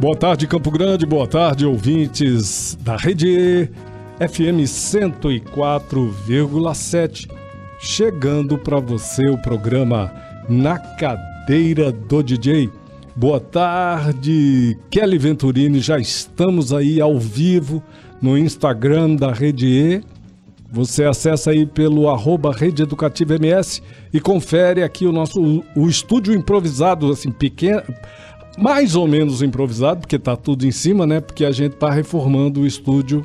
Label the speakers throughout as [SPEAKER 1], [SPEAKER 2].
[SPEAKER 1] Boa tarde, Campo Grande, boa tarde, ouvintes da Rede FM 104,7. Chegando para você o programa Na Cadeira do DJ. Boa tarde, Kelly Venturini. Já estamos aí ao vivo no Instagram da Rede E. Você acessa aí pelo arroba Rede Educativa MS e confere aqui o nosso o estúdio improvisado, assim, pequeno mais ou menos improvisado, porque tá tudo em cima, né? Porque a gente tá reformando o estúdio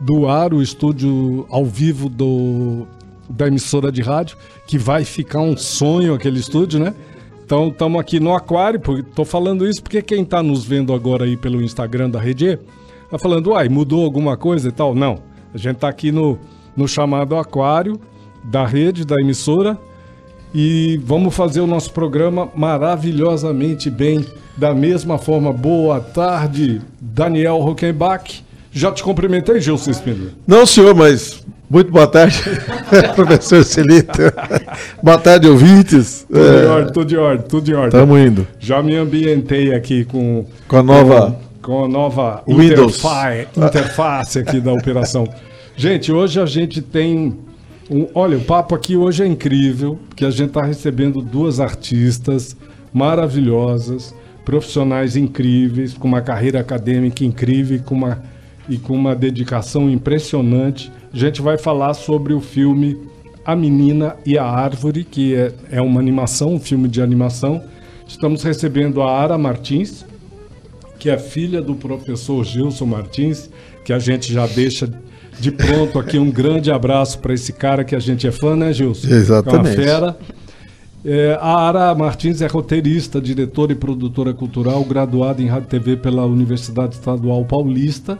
[SPEAKER 1] do ar, o estúdio ao vivo do, da emissora de rádio, que vai ficar um sonho aquele estúdio, né? Então estamos aqui no aquário, tô falando isso porque quem tá nos vendo agora aí pelo Instagram da Rede tá falando, uai, mudou alguma coisa e tal? Não, a gente tá aqui no, no chamado aquário da rede, da emissora, e vamos fazer o nosso programa maravilhosamente bem. Da mesma forma, boa tarde, Daniel Rockenbach. Já te cumprimentei, Gilson Espíndola?
[SPEAKER 2] Não, senhor, mas muito boa tarde, professor Celito. boa tarde, ouvintes.
[SPEAKER 1] Tudo é... em ordem, tudo de ordem, tudo de ordem.
[SPEAKER 2] Estamos indo.
[SPEAKER 1] Já me ambientei aqui com...
[SPEAKER 2] Com a nova...
[SPEAKER 1] Com, com a nova
[SPEAKER 2] Windows.
[SPEAKER 1] Interface, interface aqui da operação. Gente, hoje a gente tem um, olha, o papo aqui hoje é incrível, porque a gente está recebendo duas artistas maravilhosas, profissionais incríveis, com uma carreira acadêmica incrível com uma, e com uma dedicação impressionante. A gente vai falar sobre o filme A Menina e a Árvore, que é, é uma animação, um filme de animação. Estamos recebendo a Ara Martins, que é filha do professor Gilson Martins, que a gente já deixa de pronto aqui um grande abraço para esse cara que a gente é fã, né, Gilson?
[SPEAKER 2] Exatamente.
[SPEAKER 1] É uma fera. É, a Ara Martins é roteirista, diretora e produtora cultural, graduada em Rádio TV pela Universidade Estadual Paulista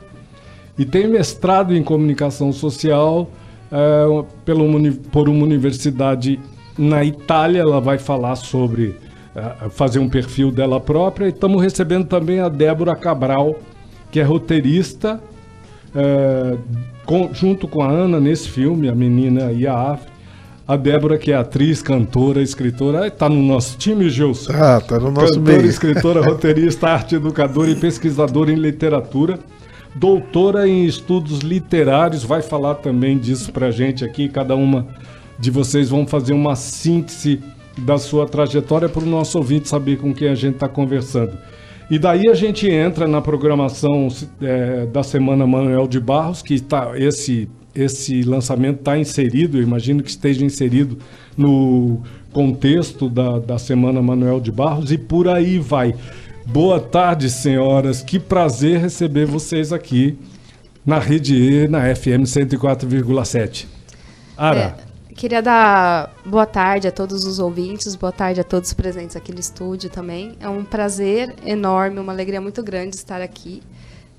[SPEAKER 1] e tem mestrado em comunicação social é, pelo, por uma universidade na Itália. Ela vai falar sobre é, fazer um perfil dela própria. E estamos recebendo também a Débora Cabral, que é roteirista é, com, junto com a Ana nesse filme, A Menina e a Ave. A Débora, que é atriz, cantora, escritora, está no nosso time, Gilson.
[SPEAKER 2] Ah, está no nosso
[SPEAKER 1] cantora,
[SPEAKER 2] meio.
[SPEAKER 1] escritora, roteirista, arte educadora e pesquisadora em literatura. Doutora em estudos literários, vai falar também disso para gente aqui. Cada uma de vocês vão fazer uma síntese da sua trajetória para o nosso ouvinte saber com quem a gente está conversando. E daí a gente entra na programação é, da Semana Manuel de Barros, que está esse esse lançamento está inserido, imagino que esteja inserido no contexto da, da Semana Manuel de Barros e por aí vai. Boa tarde, senhoras. Que prazer receber vocês aqui na Rede E, na FM 104,7. Ara.
[SPEAKER 3] É. Queria dar boa tarde a todos os ouvintes, boa tarde a todos os presentes aqui no estúdio também. É um prazer enorme, uma alegria muito grande estar aqui.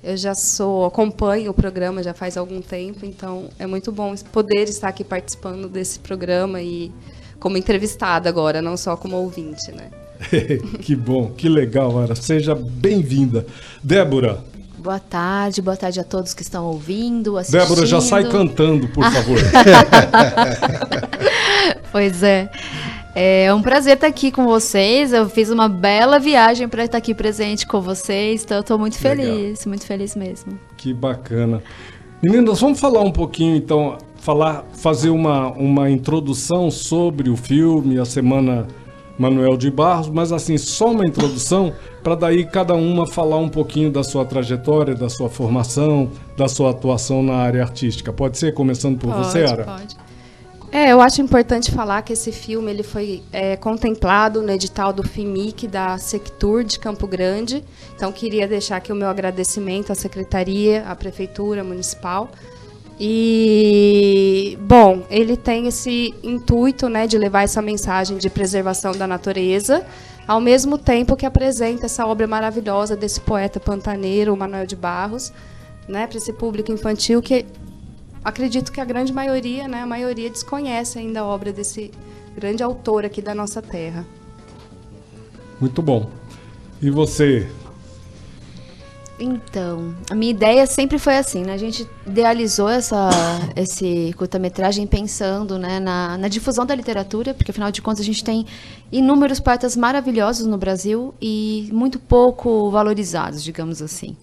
[SPEAKER 3] Eu já sou, acompanho o programa já faz algum tempo, então é muito bom poder estar aqui participando desse programa e como entrevistada agora, não só como ouvinte, né?
[SPEAKER 1] que bom, que legal, Ara. Seja bem-vinda. Débora,
[SPEAKER 4] Boa tarde, boa tarde a todos que estão ouvindo, assistindo.
[SPEAKER 1] Débora, já sai cantando, por favor.
[SPEAKER 4] pois é. É um prazer estar aqui com vocês. Eu fiz uma bela viagem para estar aqui presente com vocês, então eu estou muito feliz, Legal. muito feliz mesmo.
[SPEAKER 1] Que bacana. Meninas, vamos falar um pouquinho então, falar, fazer uma, uma introdução sobre o filme, a semana Manuel de Barros, mas assim, só uma introdução para daí cada uma falar um pouquinho da sua trajetória, da sua formação, da sua atuação na área artística. Pode ser, começando por
[SPEAKER 3] pode,
[SPEAKER 1] você, Ara?
[SPEAKER 3] Pode. É, eu acho importante falar que esse filme ele foi é, contemplado no edital do FIMIC da Sectur de Campo Grande. Então, queria deixar aqui o meu agradecimento à Secretaria, à Prefeitura Municipal E bom, ele tem esse intuito, né, de levar essa mensagem de preservação da natureza, ao mesmo tempo que apresenta essa obra maravilhosa desse poeta pantaneiro, Manuel de Barros, né, para esse público infantil que acredito que a grande maioria, né, a maioria desconhece ainda a obra desse grande autor aqui da nossa terra.
[SPEAKER 1] Muito bom. E você,
[SPEAKER 4] Então, a minha ideia sempre foi assim, né? A gente idealizou essa, esse curta-metragem pensando né, na, na difusão da literatura, porque afinal de contas a gente tem inúmeros poetas maravilhosos no Brasil e muito pouco valorizados, digamos assim.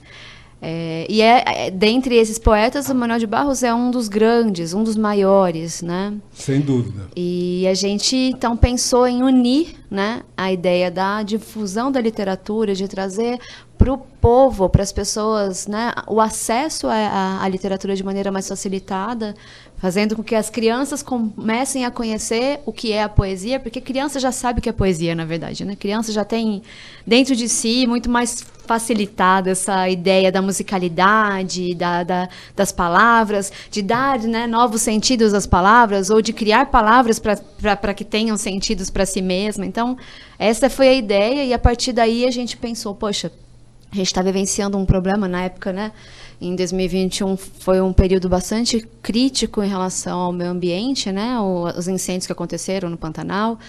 [SPEAKER 4] É, e é, é, dentre esses poetas, o Manuel de Barros é um dos grandes, um dos maiores, né?
[SPEAKER 1] sem dúvida.
[SPEAKER 4] E a gente então pensou em unir né, a ideia da difusão da literatura, de trazer para o povo, para as pessoas, né, o acesso à, literatura de maneira mais facilitada, fazendo com que as crianças comecem a conhecer o que é a poesia, porque criança já sabe o que é poesia, na verdade, né? Criança já tem dentro de si muito mais facilitada essa ideia da musicalidade, da, da- das palavras, de dar né, novos sentidos às palavras, ou de criar palavras para que tenham sentidos para si mesma. Então, essa foi a ideia, e a partir daí a gente pensou, poxa, a gente está vivenciando um problema na época, né? Em 2021 foi um período bastante crítico em relação ao meio ambiente, né? Os incêndios que aconteceram no Pantanal.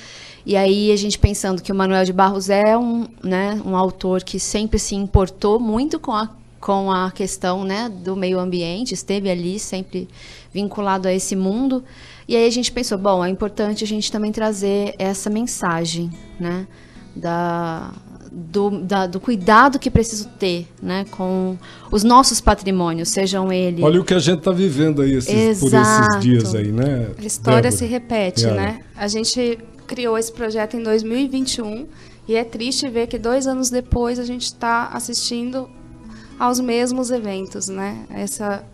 [SPEAKER 4] E aí a gente pensando que o Manuel de Barros é um, né, um autor que sempre se importou muito com a com a questão né, do meio ambiente, esteve ali sempre vinculado a esse mundo. E aí a gente pensou, bom, é importante a gente também trazer essa mensagem, né, da, do, da- do cuidado que preciso ter, né, com os nossos patrimônios, sejam eles
[SPEAKER 1] Olha o que a gente está vivendo aí esses- por esses dias aí, né?
[SPEAKER 3] A história
[SPEAKER 1] Débora?
[SPEAKER 3] se repete, né? A gente criou esse projeto em 2021 e é triste ver que dois anos depois a gente está assistindo aos mesmos eventos, né? Essa,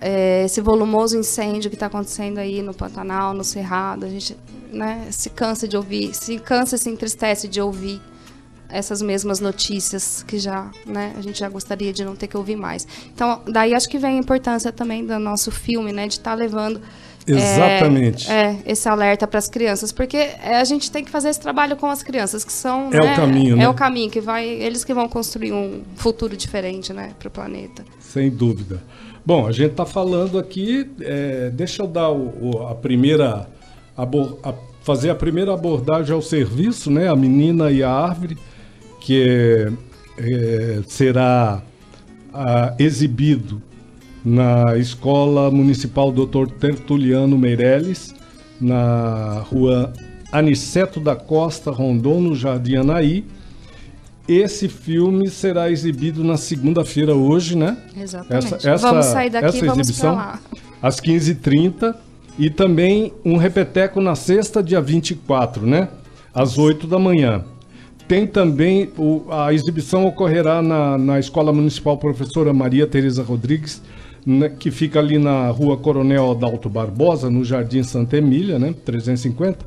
[SPEAKER 3] é, esse volumoso incêndio que está acontecendo aí no Pantanal, no Cerrado, a gente né, se cansa de ouvir, se cansa e se entristece de ouvir essas mesmas notícias que já, né, a gente já gostaria de não ter que ouvir mais. Então, daí acho que vem a importância também do nosso filme, né, de estar levando é,
[SPEAKER 1] Exatamente.
[SPEAKER 3] é, esse alerta para as crianças, porque é, a gente tem que fazer esse trabalho com as crianças, que são
[SPEAKER 1] É o
[SPEAKER 3] né,
[SPEAKER 1] caminho,
[SPEAKER 3] é
[SPEAKER 1] né?
[SPEAKER 3] o caminho que vai, eles que vão construir um futuro diferente, né, para o planeta.
[SPEAKER 1] Sem dúvida. Bom, a gente está falando aqui, é, deixa eu dar o- o- a primeira, abor- a- fazer a primeira abordagem ao serviço, né? A menina e a árvore, que é, será ah, exibido na Escola Municipal Dr. Tertuliano Meirelles, na rua Aniceto da Costa, Rondon, no Jardim Anaí. Esse filme será exibido na segunda-feira hoje, né?
[SPEAKER 3] Exatamente.
[SPEAKER 1] Essa- essa-
[SPEAKER 3] vamos sair daqui
[SPEAKER 1] essa
[SPEAKER 3] vamos
[SPEAKER 1] exibição?
[SPEAKER 3] para lá.
[SPEAKER 1] Às 15h30. E também um repeteco na sexta, dia 24, né? Às 8 da manhã. Tem também, o- a exibição ocorrerá na, na Escola Municipal Professora Maria Tereza Rodrigues, né, que fica ali na rua Coronel Adalto Barbosa, no Jardim Santa Emília, né? 350.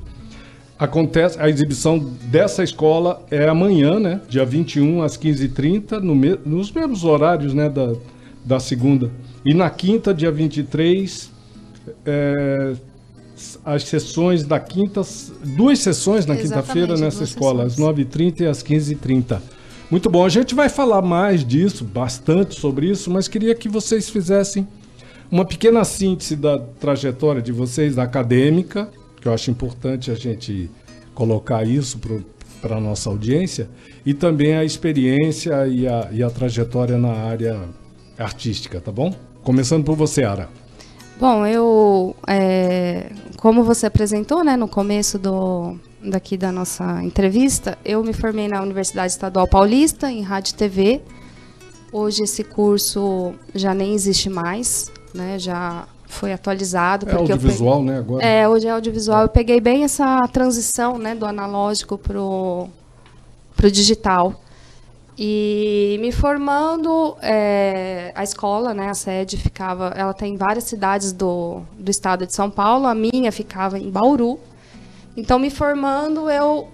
[SPEAKER 1] Acontece, a exibição dessa escola é amanhã, né? Dia 21 às 15h30, no me- nos mesmos horários, né? Da, da segunda. E na quinta, dia 23, é, as sessões da quinta, duas sessões na quinta-feira nessa escola, às
[SPEAKER 3] sessões.
[SPEAKER 1] 9h30 e às 15h30. Muito bom, a gente vai falar mais disso, bastante sobre isso, mas queria que vocês fizessem uma pequena síntese da trajetória de vocês acadêmica, que eu acho importante a gente colocar isso para a nossa audiência, e também a experiência e a, e a trajetória na área artística, tá bom? Começando por você, Ara.
[SPEAKER 3] Bom, eu, é, como você apresentou, né, no começo do, daqui da nossa entrevista, eu me formei na Universidade Estadual Paulista, em Rádio e TV. Hoje esse curso já nem existe mais, né, já foi atualizado.
[SPEAKER 1] É
[SPEAKER 3] porque
[SPEAKER 1] audiovisual, né? Agora.
[SPEAKER 3] peguei- É, hoje é audiovisual. Eu peguei bem essa transição, né, do analógico pro, pro digital. E me formando, é, a escola, né, a sede ficava, ela tem várias cidades do, do estado de São Paulo, a minha ficava em Bauru. Então, me formando, eu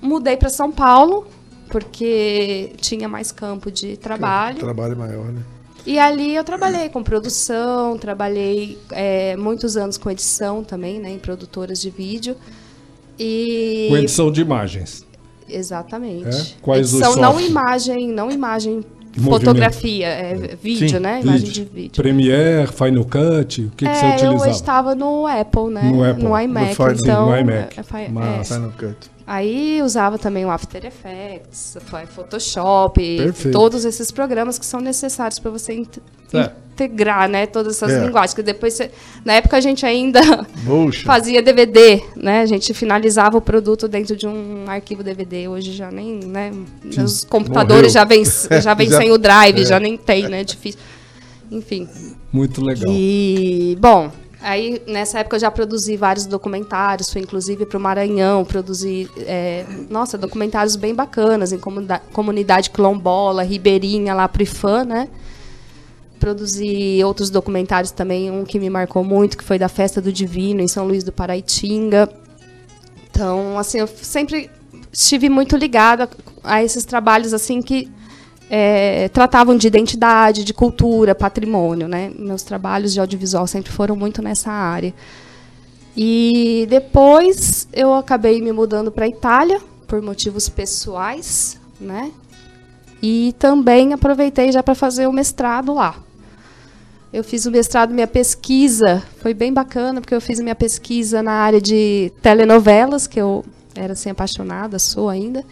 [SPEAKER 3] mudei para São Paulo, porque tinha mais campo de trabalho.
[SPEAKER 2] Trabalho maior, né?
[SPEAKER 3] E ali eu trabalhei com produção, trabalhei é, muitos anos com edição também, né, em produtoras de vídeo. E
[SPEAKER 1] Com edição de imagens.
[SPEAKER 3] Exatamente.
[SPEAKER 1] É? Quais os
[SPEAKER 3] não imagem, não imagem
[SPEAKER 1] Movimento.
[SPEAKER 3] fotografia, é vídeo,
[SPEAKER 2] Sim,
[SPEAKER 3] né? Imagem
[SPEAKER 1] Vídeo.
[SPEAKER 3] de vídeo.
[SPEAKER 1] Premiere, Final Cut, o que, que você
[SPEAKER 3] é, eu
[SPEAKER 1] utilizava?
[SPEAKER 3] estava no Apple, né?
[SPEAKER 1] No Apple, no
[SPEAKER 3] iMac,
[SPEAKER 2] Final-
[SPEAKER 3] então.
[SPEAKER 1] no iMac.
[SPEAKER 3] é,
[SPEAKER 1] Massa.
[SPEAKER 3] é.
[SPEAKER 2] Final Cut.
[SPEAKER 3] Aí usava também o After Effects, Photoshop,
[SPEAKER 1] Perfeito.
[SPEAKER 3] todos esses programas que são necessários para você int-
[SPEAKER 1] É.
[SPEAKER 3] integrar, né, todas essas
[SPEAKER 2] É.
[SPEAKER 3] linguagens. Que depois, você- na época a gente ainda fazia DVD, né? A gente finalizava o produto dentro de um arquivo DVD. Hoje já nem, né? Os computadores já vêm já sem o drive,
[SPEAKER 2] é.
[SPEAKER 3] já nem tem, né? Difícil. Enfim.
[SPEAKER 1] Muito legal.
[SPEAKER 3] E, bom, aí nessa época eu já produzi vários documentários, fui inclusive para o Maranhão, produzi, é, nossa, documentários bem bacanas em comunidade, comunidade quilombola, ribeirinha, lá pro IFAM, né? Produzi outros documentários também, um que me marcou muito, que foi da Festa do Divino, em São Luís do Paraitinga. Então, assim, eu sempre estive muito ligada a esses trabalhos, assim, que é, tratavam de identidade, de cultura, patrimônio, né? Meus trabalhos de audiovisual sempre foram muito nessa área. E depois eu acabei me mudando para a Itália por motivos pessoais, né? E também aproveitei já para fazer o mestrado lá. Eu fiz o mestrado, minha pesquisa foi bem bacana, porque eu fiz minha pesquisa na área de telenovelas, que eu era assim apaixonada, sou ainda.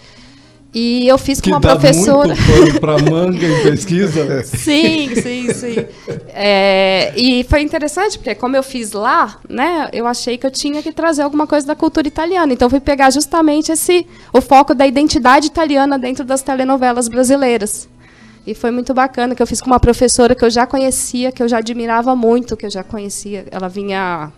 [SPEAKER 3] E eu fiz com
[SPEAKER 1] Que
[SPEAKER 3] uma
[SPEAKER 1] dá
[SPEAKER 3] professora.
[SPEAKER 1] pra manga em pesquisa.
[SPEAKER 3] Sim, sim, sim. É, e foi interessante, porque como eu fiz lá, né, eu achei que eu tinha que trazer alguma coisa da cultura italiana. Então fui pegar justamente esse o foco da identidade italiana dentro das telenovelas brasileiras. E foi muito bacana que eu fiz com uma professora que eu já conhecia, que eu já admirava muito, que eu já conhecia. Ela vinha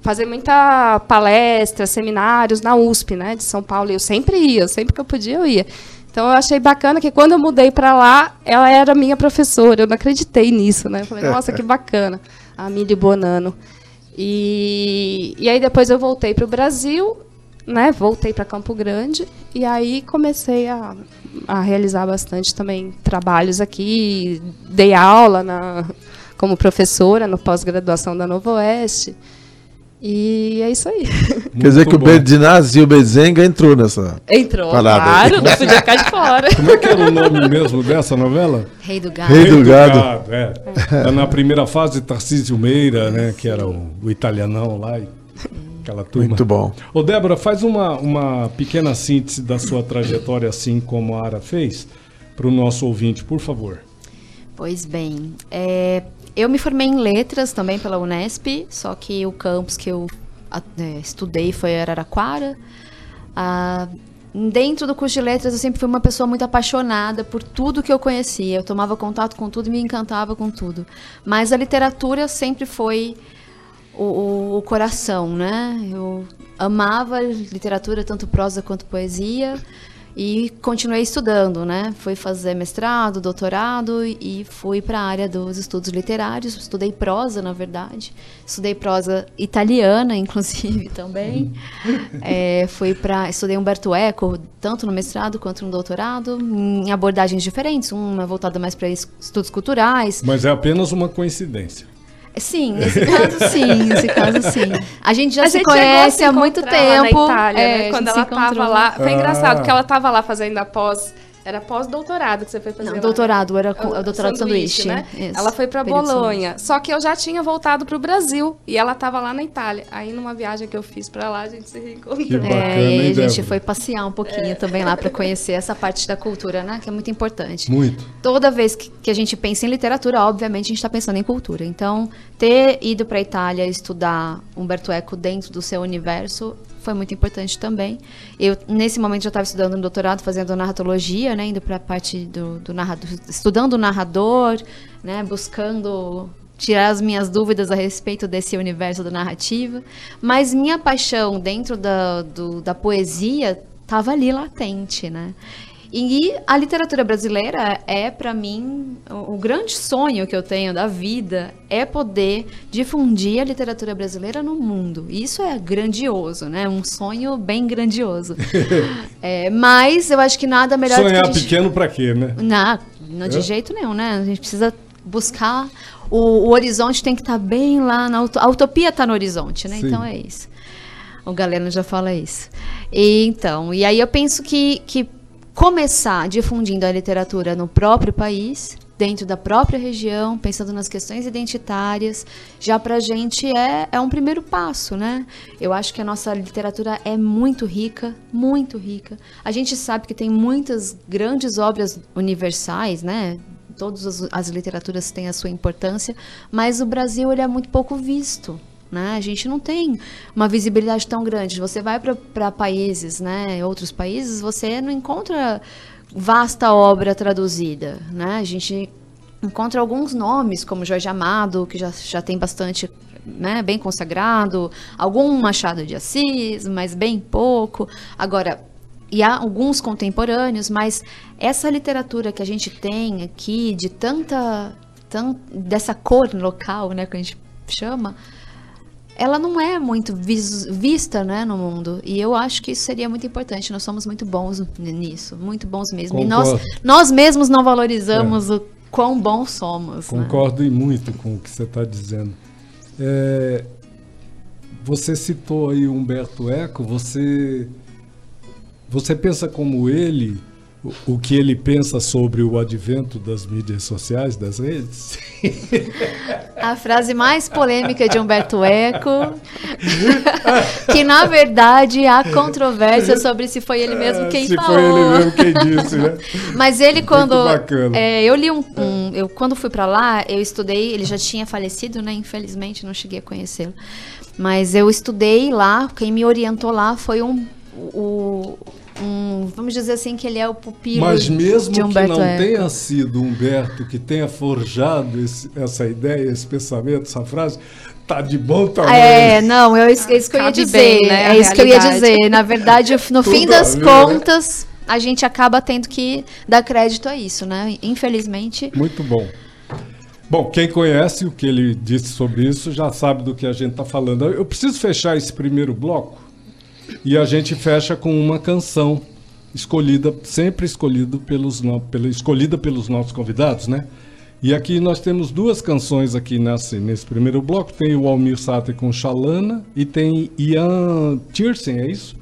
[SPEAKER 3] fazer muita palestra, seminários na USP, né, de São Paulo. E eu sempre ia, sempre que eu podia eu ia. Então eu achei bacana que quando eu mudei para lá, ela era minha professora. Eu não acreditei nisso, né? Eu falei, nossa, que bacana. A Mili Bonano. E, e aí depois eu voltei para o Brasil, né? Voltei para Campo Grande e aí comecei a, a realizar bastante também trabalhos aqui. Dei aula na, como professora no pós-graduação da Novo Oeste. E é isso aí.
[SPEAKER 2] Quer dizer que o
[SPEAKER 1] bom.
[SPEAKER 2] Berdinazzi e o Bezenga entrou nessa.
[SPEAKER 3] Entrou,
[SPEAKER 2] Parada.
[SPEAKER 3] claro, não podia ficar de fora.
[SPEAKER 1] Como é que era o nome mesmo dessa novela?
[SPEAKER 4] Rei do Gado.
[SPEAKER 2] Rei do Gado.
[SPEAKER 1] é. Tá Na primeira fase, Tarcísio Meira, né? Que era o, o italianão lá. E aquela turma.
[SPEAKER 2] Muito bom.
[SPEAKER 1] Ô, Débora, faz uma, uma pequena síntese da sua trajetória, assim como a Ara fez, para o nosso ouvinte, por favor.
[SPEAKER 4] Pois bem, é, eu me formei em letras também pela Unesp, só que o campus que eu é, estudei foi Araraquara. Ah, dentro do curso de letras, eu sempre fui uma pessoa muito apaixonada por tudo que eu conhecia. Eu tomava contato com tudo e me encantava com tudo. Mas a literatura sempre foi o, o- o coração, né? Eu amava literatura, tanto prosa quanto poesia, e continuei estudando, né? Fui fazer mestrado, doutorado e fui para a área dos estudos literários. Estudei prosa, na verdade. Estudei prosa italiana, inclusive, também. É, fui para estudei Umberto Eco, tanto no mestrado quanto no doutorado, em abordagens diferentes. Uma voltada mais para estudos culturais,
[SPEAKER 1] Mas é apenas uma coincidência.
[SPEAKER 4] Sim, nesse caso sim, nesse caso sim. A gente já
[SPEAKER 3] a
[SPEAKER 4] se
[SPEAKER 3] gente
[SPEAKER 4] conhece
[SPEAKER 3] se
[SPEAKER 4] há muito tempo.
[SPEAKER 3] Na Itália,
[SPEAKER 4] é,
[SPEAKER 3] né?
[SPEAKER 4] a gente
[SPEAKER 3] Quando ela estava lá. Foi
[SPEAKER 1] Ah.
[SPEAKER 3] engraçado, porque ela estava lá fazendo a pós. Era pós-doutorado que você foi fazer.
[SPEAKER 4] Não,
[SPEAKER 3] lá,
[SPEAKER 4] doutorado,
[SPEAKER 3] né?
[SPEAKER 4] era com- é o doutorado de sanduíche,
[SPEAKER 3] né?
[SPEAKER 4] isso,
[SPEAKER 3] Ela foi para Bolonha. Só que eu já tinha voltado para o Brasil e ela estava lá na Itália. Aí numa viagem que eu fiz para lá, a gente se reencontrou.
[SPEAKER 1] Que bacana,
[SPEAKER 4] É, e a gente
[SPEAKER 1] Débora?
[SPEAKER 4] foi passear um pouquinho também lá para conhecer essa parte da cultura, né? Que é muito importante.
[SPEAKER 1] Muito.
[SPEAKER 4] Toda vez que, que a gente pensa em literatura, obviamente a gente está pensando em cultura. Então, ter ido para a Itália estudar Umberto Eco dentro do seu universo foi muito importante também. Eu, nesse momento, já estava estudando no doutorado, fazendo narratologia, né? Indo para a parte do, do narrador, estudando o narrador, né? Buscando tirar as minhas dúvidas a respeito desse universo da narrativa. Mas minha paixão dentro da, do- da poesia estava ali latente, né? E a literatura brasileira é, para mim, o, grande sonho que eu tenho da vida é poder difundir a literatura brasileira no mundo. Isso é grandioso, né? Um sonho bem grandioso. É, mas eu acho que nada melhor do
[SPEAKER 1] Sonhar
[SPEAKER 4] que a gente...
[SPEAKER 1] pequeno pra quê, né?
[SPEAKER 4] Não, não de
[SPEAKER 1] É?
[SPEAKER 4] jeito nenhum, né? A gente precisa buscar o, o horizonte tem que estar bem lá na a utopia está no horizonte, né?
[SPEAKER 1] Sim.
[SPEAKER 4] Então é isso. O Galeno já fala isso. E, então, e aí eu penso que, que começar difundindo a literatura no próprio país, dentro da própria região, pensando nas questões identitárias, já para a gente é, é um primeiro passo, né? Eu acho que a nossa literatura é muito rica, muito rica. A gente sabe que tem muitas grandes obras universais, né? Todas as, as literaturas têm a sua importância, mas o Brasil ele é muito pouco visto. Né? A gente não tem uma visibilidade tão grande. Você vai para países, né, outros países, você não encontra vasta obra traduzida. Né? A gente encontra alguns nomes, como Jorge Amado, que já, já tem bastante né, bem consagrado, algum Machado de Assis, mas bem pouco. Agora, e há alguns contemporâneos, mas essa literatura que a gente tem aqui, de tanta, dessa cor local, né, que a gente chama, ela não é muito vis, vista né, no mundo. E eu acho que isso seria muito importante. Nós somos muito bons nisso, muito bons mesmo.
[SPEAKER 1] Concordo.
[SPEAKER 4] E nós, nós mesmos não valorizamos é. o quão bons somos.
[SPEAKER 1] Né? Concordo né? muito com o que você está dizendo. É, você citou aí Humberto Eco, você, você pensa como ele o que ele pensa sobre o advento das mídias sociais, das redes?
[SPEAKER 4] A frase mais polêmica de Humberto Eco, que na verdade há controvérsia sobre se foi ele mesmo quem
[SPEAKER 1] se
[SPEAKER 4] falou.
[SPEAKER 1] Se foi ele mesmo quem disse, né?
[SPEAKER 4] Mas ele quando é, eu li um, um, eu quando fui para lá eu estudei, ele já tinha falecido, né? Infelizmente não cheguei a conhecê-lo, mas eu estudei lá. Quem me orientou lá foi um o, um, vamos dizer assim, que ele é o pupilo
[SPEAKER 1] Mas mesmo
[SPEAKER 4] de Humberto
[SPEAKER 1] que não
[SPEAKER 4] Eco.
[SPEAKER 1] tenha sido Humberto que tenha forjado esse, essa ideia, esse pensamento, essa frase, tá de bom tamanho.
[SPEAKER 4] É, não, eu, é isso que eu ia
[SPEAKER 3] Cabe
[SPEAKER 4] dizer.
[SPEAKER 3] bem, né,
[SPEAKER 4] é isso que eu ia dizer. Na verdade, no fim
[SPEAKER 1] Tudo
[SPEAKER 4] das
[SPEAKER 1] ver, né?
[SPEAKER 4] contas, a gente acaba tendo que dar crédito a isso, né? Infelizmente.
[SPEAKER 1] Muito bom. Bom, quem conhece o que ele disse sobre isso já sabe do que a gente está falando. Eu preciso fechar esse primeiro bloco e a gente fecha com uma canção escolhida, sempre escolhido pelos, no- pela, escolhida pelos nossos convidados, né? E aqui nós temos duas canções aqui nesse, nesse primeiro bloco. Tem o Almir Sater com Xalana e tem Ian Tiersen, é isso?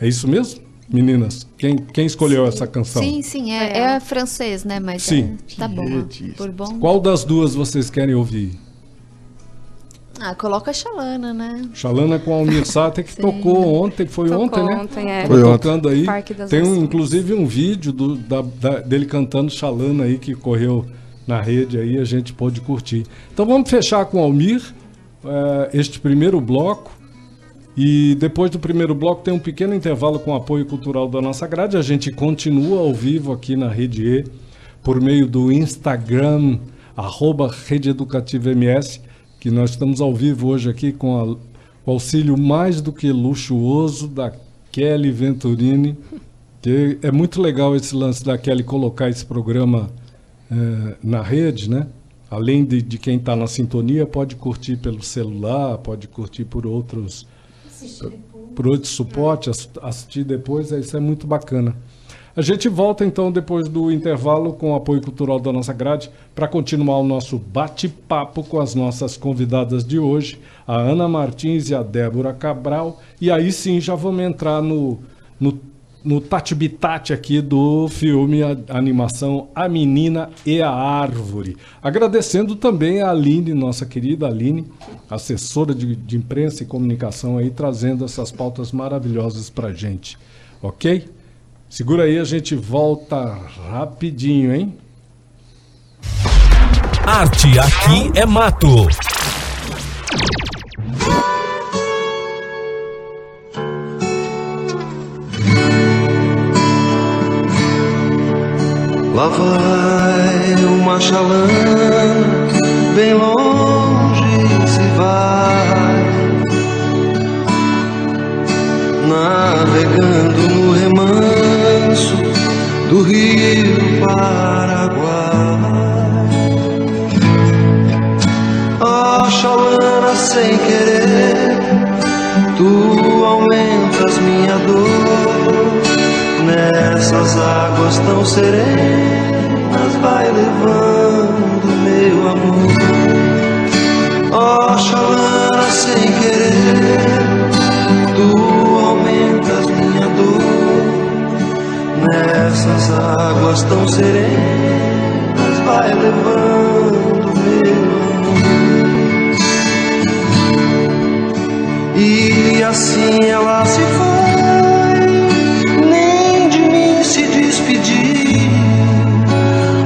[SPEAKER 1] É isso mesmo? Meninas, quem, quem escolheu essa canção?
[SPEAKER 4] Sim, sim, é, é francês, né? Mas
[SPEAKER 1] Sim.
[SPEAKER 4] é- tá bom. Por bom.
[SPEAKER 1] Qual das duas vocês querem ouvir?
[SPEAKER 4] Ah, coloca a Xalana, né?
[SPEAKER 1] Xalana com Almir Sater, que
[SPEAKER 4] Sim.
[SPEAKER 1] tocou ontem, foi
[SPEAKER 3] Tocou
[SPEAKER 1] ontem, né?
[SPEAKER 3] ontem, é.
[SPEAKER 2] Foi ontem.
[SPEAKER 1] tocando aí. Tem um, inclusive um vídeo do- da- da- dele cantando Xalana aí, que correu na rede aí, a gente pôde curtir. Então vamos fechar com Almir, eh, este primeiro bloco. E depois do primeiro bloco tem um pequeno intervalo com apoio cultural da nossa grade. A gente continua ao vivo aqui na Rede E, por meio do Instagram, arroba Rede Educativa MS, que nós estamos ao vivo hoje aqui com a- o auxílio mais do que luxuoso da Kelly Venturini. Que é muito legal esse lance da Kelly colocar esse programa eh, na rede, né? Além de, de quem está na sintonia, pode curtir pelo celular, pode curtir por outros por outro suporte, ass- assistir depois, é- isso é muito bacana. A gente volta então depois do intervalo com o apoio cultural da nossa grade para continuar o nosso bate-papo com as nossas convidadas de hoje, a Ana Martins e a Débora Cabral. E aí sim já vamos entrar no, no, no tati-bitate aqui do filme, a, a animação A Menina e a Árvore. Agradecendo também a Aline, nossa querida Aline, assessora de, de imprensa e comunicação aí, trazendo essas pautas maravilhosas para gente. Ok? Segura aí, a gente volta rapidinho, hein?
[SPEAKER 5] Arte aqui é mato.
[SPEAKER 6] Lá vai uma chalana, bem longe se vai, navegando do rio Paraguai. Ó chalana, sem querer, tu aumentas minha dor. Nessas águas tão serenas vai levando meu amor. Oxalá sem querer, Nessas águas tão serenas, vai levando meu amor. E assim ela se foi, nem de mim se despedir.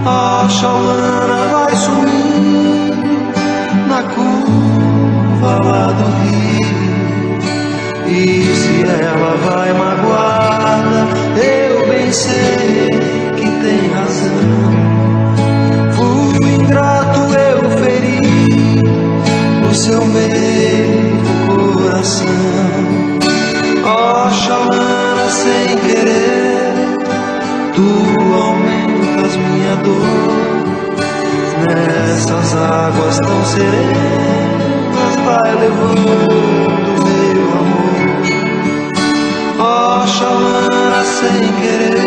[SPEAKER 6] A Xalana vai sumindo na curva lá do rio. Bem sei que tem razão. Fui ingrato, eu feri o seu meio coração. Oxalana sem querer, tu aumentas minha dor. Nessas águas tão serenas, vai levando meu amor. Oxalana sem querer,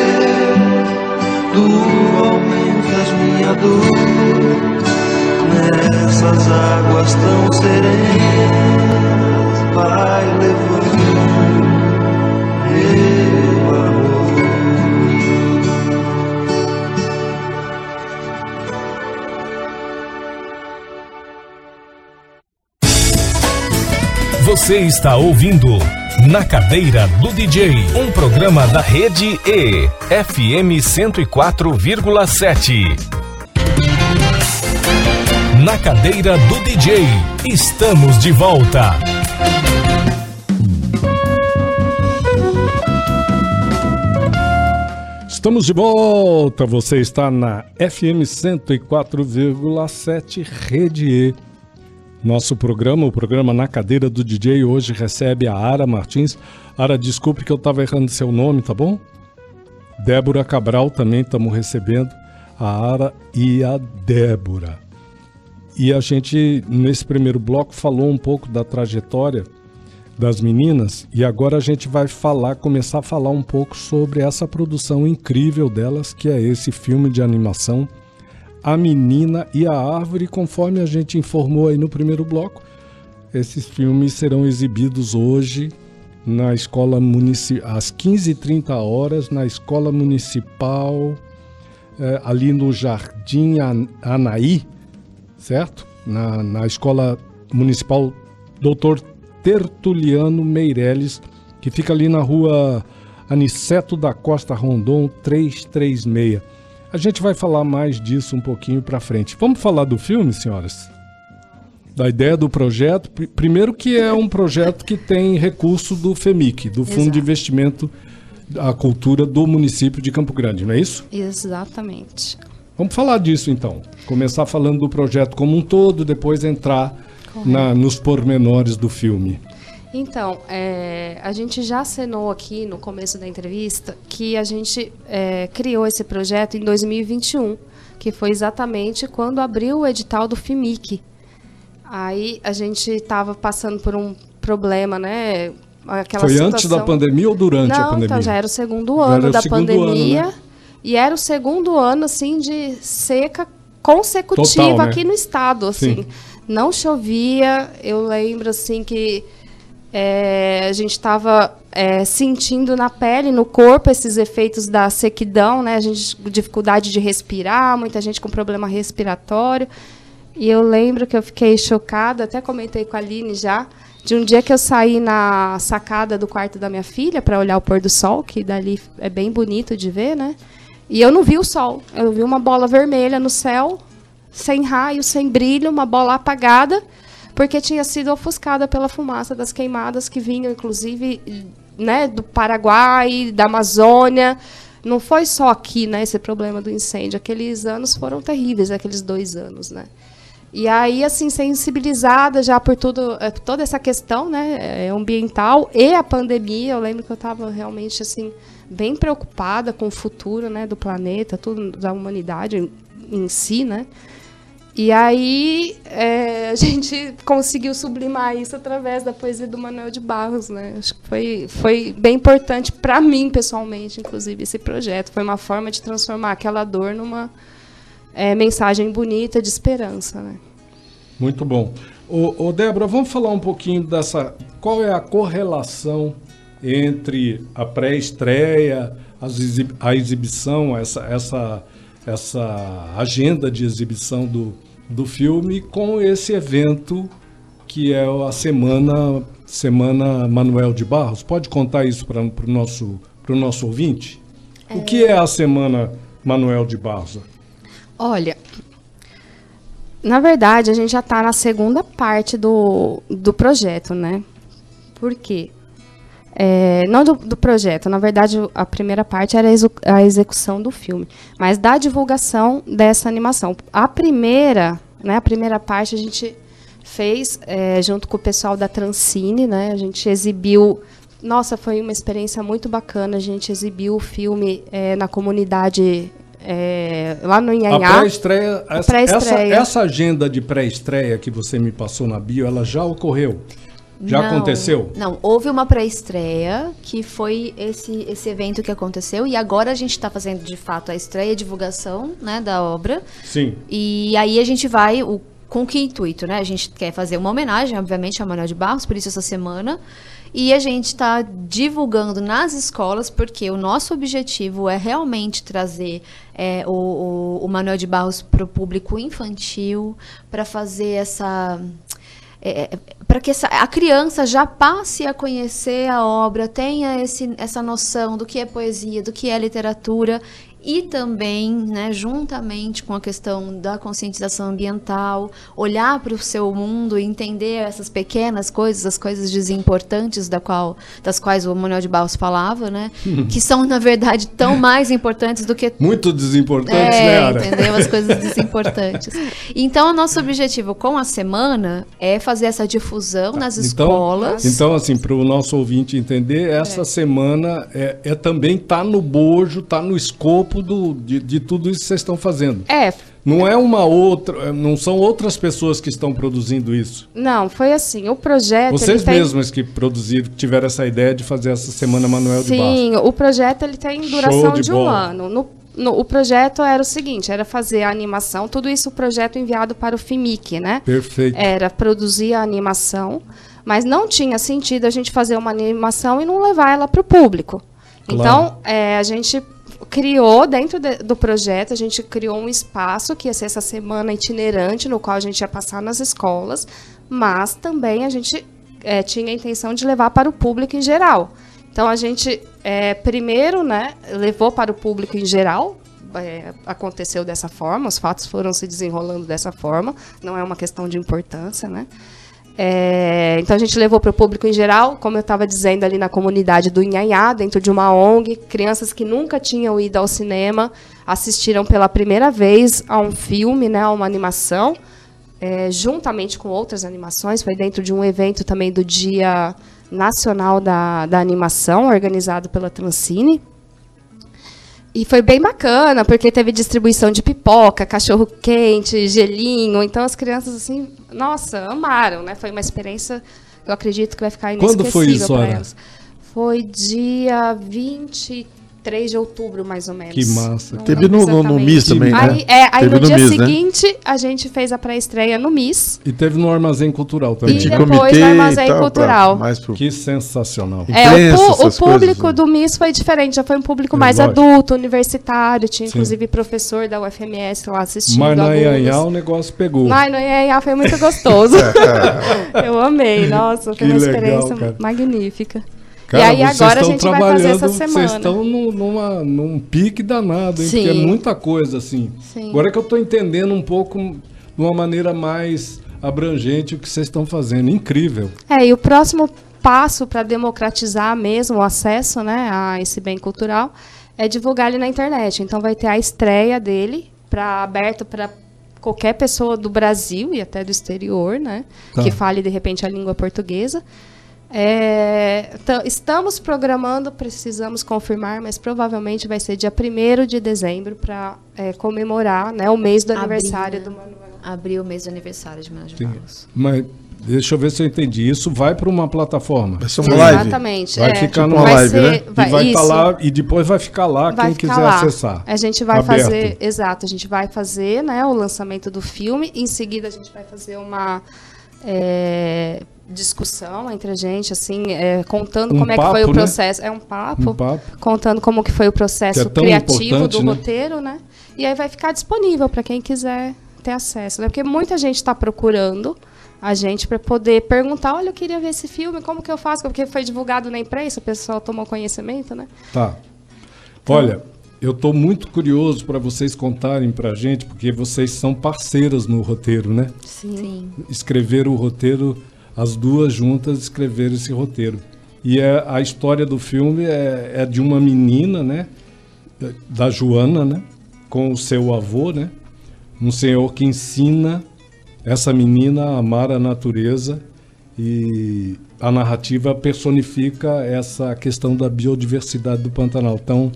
[SPEAKER 6] tu aumentas minha dor. Nessas águas tão serenas, vai levando meu amor.
[SPEAKER 5] Você está ouvindo Na Cadeira do DJ, um programa da rede E, FM 104,7. Na Cadeira do DJ, estamos de volta.
[SPEAKER 1] Estamos de volta. Você está na FM 104,7 Rede E. Nosso programa, o programa Na Cadeira do DJ, hoje recebe a Ara Martins. Ara, desculpe que eu estava errando seu nome, tá bom? Débora Cabral também estamos recebendo. A Ara e a Débora. E a gente, nesse primeiro bloco, falou um pouco da trajetória das meninas e agora a gente vai falar, começar a falar um pouco sobre essa produção incrível delas, que é esse filme de animação A Menina e a Árvore, conforme a gente informou aí no primeiro bloco. Esses filmes serão exibidos hoje na escola municipal, às 15h30 horas, na escola municipal, eh, ali no Jardim An- Anaí, certo? Na, na escola municipal Doutor Tertuliano Meirelles, que fica ali na rua Aniceto da Costa Rondon 336. A gente vai falar mais disso um pouquinho para frente. Vamos falar do filme, senhoras? Da ideia do projeto. Pri- Primeiro que é um projeto que tem recurso do FEMIC, do Fundo de. Investimento à Cultura do município de Campo Grande, não é isso?
[SPEAKER 3] Exatamente.
[SPEAKER 1] Vamos falar disso então. Começar falando do projeto como um todo, depois entrar na- nos pormenores do filme.
[SPEAKER 3] Então, é, a gente já acenou aqui no começo da entrevista que a gente é, criou esse projeto em 2021, que foi exatamente quando abriu o edital do FIMIC. Aí a gente estava passando por um problema, né? Aquela
[SPEAKER 1] Foi antes da
[SPEAKER 3] situação-
[SPEAKER 1] pandemia ou durante
[SPEAKER 3] Não,
[SPEAKER 1] a pandemia?
[SPEAKER 3] então já era o segundo ano
[SPEAKER 1] o
[SPEAKER 3] da
[SPEAKER 1] segundo
[SPEAKER 3] pandemia.
[SPEAKER 1] ano, né?
[SPEAKER 3] E era o segundo ano, assim, de seca consecutiva
[SPEAKER 1] Total, né?
[SPEAKER 3] aqui no estado, assim.
[SPEAKER 1] Sim.
[SPEAKER 3] Não chovia, eu lembro, assim, que é, a gente estava sentindo na pele, no corpo, esses efeitos da sequidão, né? A gente dificuldade de respirar, muita gente com problema respiratório. E eu lembro que eu fiquei chocada, até comentei com a Aline já, de um dia que eu saí na sacada do quarto da minha filha para olhar o pôr do sol, que dali é bem bonito de ver, né? E eu não vi o sol. Eu vi uma bola vermelha no céu, sem raio, sem brilho, uma bola apagada, porque tinha sido ofuscada pela fumaça das queimadas que vinham, inclusive, né, do Paraguai, da Amazônia. Não foi só aqui, né, esse problema do incêndio. Aqueles anos foram terríveis, aqueles dois anos, né? E aí, assim, sensibilizada já por tudo, eh, toda essa questão, né, eh, ambiental e a pandemia, eu lembro que eu estava realmente, assim, bem preocupada com o futuro, né, do planeta, tudo da humanidade em, si, né? E aí eh, a gente conseguiu sublimar isso através da poesia do Manuel de Barros, né? Acho que foi, foi bem importante para mim pessoalmente, inclusive esse projeto. Foi uma forma de transformar aquela dor numa é, mensagem bonita de esperança, né?
[SPEAKER 1] Muito bom. Ô, ô, Débora, vamos falar um pouquinho dessa. Qual é a correlação entre a pré-estreia, a exibição, essa, essa, essa agenda de exibição do, do filme com esse evento que é a semana, semana Manuel de Barros? Pode contar isso para o nosso, pro nosso ouvinte? O que é a semana Manuel de Barros?
[SPEAKER 3] Olha, na verdade, a gente já está na segunda parte do, do projeto, né? Por quê? É, não do, do projeto, na verdade, a primeira parte era a a execução do filme, mas da divulgação dessa animação. A primeira, né, a primeira parte a gente fez é, junto com o pessoal da Transcine, né? A gente exibiu. Nossa, foi uma experiência muito bacana. A gente exibiu o filme é, na comunidade é, lá no
[SPEAKER 1] A
[SPEAKER 3] Inhanhá.
[SPEAKER 1] pré-estreia, essa,
[SPEAKER 3] pré-estreia.
[SPEAKER 1] essa, essa agenda de pré-estreia que você me passou na bio, ela já ocorreu? Já
[SPEAKER 4] Não,
[SPEAKER 1] aconteceu?
[SPEAKER 4] Não, houve uma pré-estreia, que foi esse, esse evento que aconteceu, e agora a gente está fazendo de fato a estreia e divulgação né, da obra.
[SPEAKER 1] Sim.
[SPEAKER 4] E aí a gente vai. O, com que intuito, né? A gente quer fazer uma homenagem, obviamente, a Manuel de Barros, por isso essa semana. E a gente está divulgando nas escolas, porque o nosso objetivo é realmente trazer é, o, o, o Manuel de Barros para o público infantil, para fazer essa. Para que essa, a criança já passe a conhecer a obra, tenha esse, essa noção do que é poesia, do que é literatura e também, né, juntamente com a questão da conscientização ambiental, olhar para o seu mundo e entender essas pequenas coisas, as coisas desimportantes da qual, das quais o Manuel de Barros falava, né, que são na verdade tão mais importantes do que
[SPEAKER 1] Muito desimportante,
[SPEAKER 4] é,
[SPEAKER 1] né, Ara?
[SPEAKER 4] entendeu? As coisas desimportantes. Então, o nosso objetivo com a semana é fazer essa difusão nas
[SPEAKER 1] Então,
[SPEAKER 4] escolas.
[SPEAKER 1] então assim, para o nosso ouvinte entender, essa semana é, é também tá no bojo, tá no escopo do, de, de tudo isso que vocês estão fazendo.
[SPEAKER 3] É,
[SPEAKER 1] Não é uma outra, não são outras pessoas que estão produzindo isso.
[SPEAKER 3] não, foi assim, o projeto...
[SPEAKER 1] Vocês
[SPEAKER 3] ele tem-
[SPEAKER 1] que produziram, que tiveram essa ideia de fazer essa semana Manuel de Barros.
[SPEAKER 3] Sim, o projeto ele tem duração
[SPEAKER 1] de
[SPEAKER 3] de, um ano. No, no- o projeto era o seguinte, era fazer a animação, tudo isso o projeto enviado para o FIMIC, né?
[SPEAKER 1] Perfeito.
[SPEAKER 3] Era produzir a animação, mas não tinha sentido a gente fazer uma animação e não levar ela para o público.
[SPEAKER 1] Claro.
[SPEAKER 3] Então, é, a gente criou, dentro de- do projeto, a gente criou um espaço que ia ser essa semana itinerante, no qual a gente ia passar nas escolas, mas também a gente é, tinha a intenção de levar para o público em geral. Então, a gente, é, primeiro, né, levou para o público em geral, é, aconteceu dessa forma, os fatos foram se desenrolando dessa forma, não é uma questão de importância, né? É, então a gente levou para o público em geral, como eu estava dizendo ali na comunidade do Inhanhá, dentro de uma ONG, crianças que nunca tinham ido ao cinema assistiram pela primeira vez a um filme, né, a uma animação, é, juntamente com outras animações. Foi dentro de um evento também do Dia Nacional da, da Animação, organizado pela Transcine. E foi bem bacana, porque teve distribuição de pipoca, cachorro quente, gelinho. Então as crianças, assim, nossa, amaram, né? Foi uma experiência eu acredito que vai ficar
[SPEAKER 1] Quando
[SPEAKER 3] inesquecível
[SPEAKER 1] foi isso.
[SPEAKER 3] Foi dia 23 de outubro, mais ou menos.
[SPEAKER 1] Que massa.
[SPEAKER 3] Não
[SPEAKER 2] Teve no, no, no. MIS também, né?
[SPEAKER 3] Aí, é, aí
[SPEAKER 2] Teve
[SPEAKER 3] no, dia
[SPEAKER 2] MIS, né?
[SPEAKER 3] seguinte, a gente fez a pré-estreia no MIS.
[SPEAKER 1] E teve no Armazém Cultural também.
[SPEAKER 3] E
[SPEAKER 1] né?
[SPEAKER 3] depois
[SPEAKER 2] comitê
[SPEAKER 3] no Armazém
[SPEAKER 2] tal, pra-
[SPEAKER 3] Cultural.
[SPEAKER 2] mais pro-
[SPEAKER 1] Que sensacional.
[SPEAKER 3] É, o, o público
[SPEAKER 2] coisas, né?
[SPEAKER 3] do MIS foi diferente, já foi um público mais
[SPEAKER 1] lógico.
[SPEAKER 3] adulto, universitário, tinha
[SPEAKER 1] Sim.
[SPEAKER 3] inclusive professor da UFMS lá assistindo.
[SPEAKER 1] Mas na. Ianhá o negócio pegou.
[SPEAKER 3] Ai, no Ianhá foi muito gostoso. Eu amei, nossa, foi
[SPEAKER 1] Que
[SPEAKER 3] uma
[SPEAKER 1] legal,
[SPEAKER 3] experiência
[SPEAKER 1] cara.
[SPEAKER 3] magnífica.
[SPEAKER 1] Cara,
[SPEAKER 3] e aí agora a gente vai fazer essa
[SPEAKER 1] trabalhando, Vocês
[SPEAKER 3] semana.
[SPEAKER 1] estão num- numa, num pique danado, hein? Porque é
[SPEAKER 3] Sim.
[SPEAKER 1] muita coisa, assim.
[SPEAKER 3] Sim.
[SPEAKER 1] Agora que eu estou entendendo um pouco, de uma maneira mais abrangente, o que vocês estão fazendo. Incrível.
[SPEAKER 3] É, e o próximo passo para democratizar mesmo o acesso né, a esse bem cultural é divulgar ele na internet. Então vai ter a estreia dele para aberto para qualquer pessoa do Brasil e até do exterior, né,
[SPEAKER 1] Tá.
[SPEAKER 3] que fale de repente a língua portuguesa. É, então, estamos programando, precisamos confirmar, mas provavelmente vai ser dia 1 de dezembro para comemorar né, o mês do
[SPEAKER 4] Abril,
[SPEAKER 3] aniversário
[SPEAKER 4] né?
[SPEAKER 3] do Manuel.
[SPEAKER 4] Abriu o mês do aniversário de Manuel de. Barros.
[SPEAKER 1] Mas deixa eu ver se eu entendi. Isso vai para uma plataforma.
[SPEAKER 2] Vai ser uma live.
[SPEAKER 3] Exatamente.
[SPEAKER 1] Vai
[SPEAKER 3] é.
[SPEAKER 1] ficar
[SPEAKER 2] Tipo
[SPEAKER 1] numa
[SPEAKER 2] uma
[SPEAKER 3] vai
[SPEAKER 2] live,
[SPEAKER 3] ser,
[SPEAKER 2] né?
[SPEAKER 3] vai,
[SPEAKER 1] e vai estar
[SPEAKER 3] isso.
[SPEAKER 1] lá e depois vai ficar lá
[SPEAKER 3] vai
[SPEAKER 1] quem
[SPEAKER 3] ficar
[SPEAKER 1] quiser
[SPEAKER 3] lá.
[SPEAKER 1] acessar.
[SPEAKER 3] A gente vai
[SPEAKER 1] Aberto.
[SPEAKER 3] fazer, exato, a gente vai fazer, né, o lançamento do filme. Em seguida a gente vai fazer uma é, discussão entre a gente, assim, é, contando
[SPEAKER 1] Um
[SPEAKER 3] como é que foi
[SPEAKER 1] papo,
[SPEAKER 3] o
[SPEAKER 1] né?
[SPEAKER 3] processo. É um papo,
[SPEAKER 1] Um papo.
[SPEAKER 3] contando como que foi o processo
[SPEAKER 1] é
[SPEAKER 3] criativo do
[SPEAKER 1] né?
[SPEAKER 3] roteiro, né? E aí vai ficar disponível para quem quiser ter acesso, né? Porque muita gente está procurando a gente para poder perguntar, olha, eu queria ver esse filme, como que eu faço? Porque foi divulgado na imprensa, o pessoal tomou conhecimento, né?
[SPEAKER 1] Tá. Olha, eu estou muito curioso para vocês contarem para a gente, porque vocês são parceiras no roteiro, né?
[SPEAKER 4] Sim.
[SPEAKER 1] Escreveram o roteiro, as duas juntas escreveram esse roteiro. E é, a história do filme é, é de uma menina, né? Da Joana, né? Com o seu avô, né? Um senhor que ensina essa menina a amar a natureza e a narrativa personifica essa questão da biodiversidade do Pantanal, tão,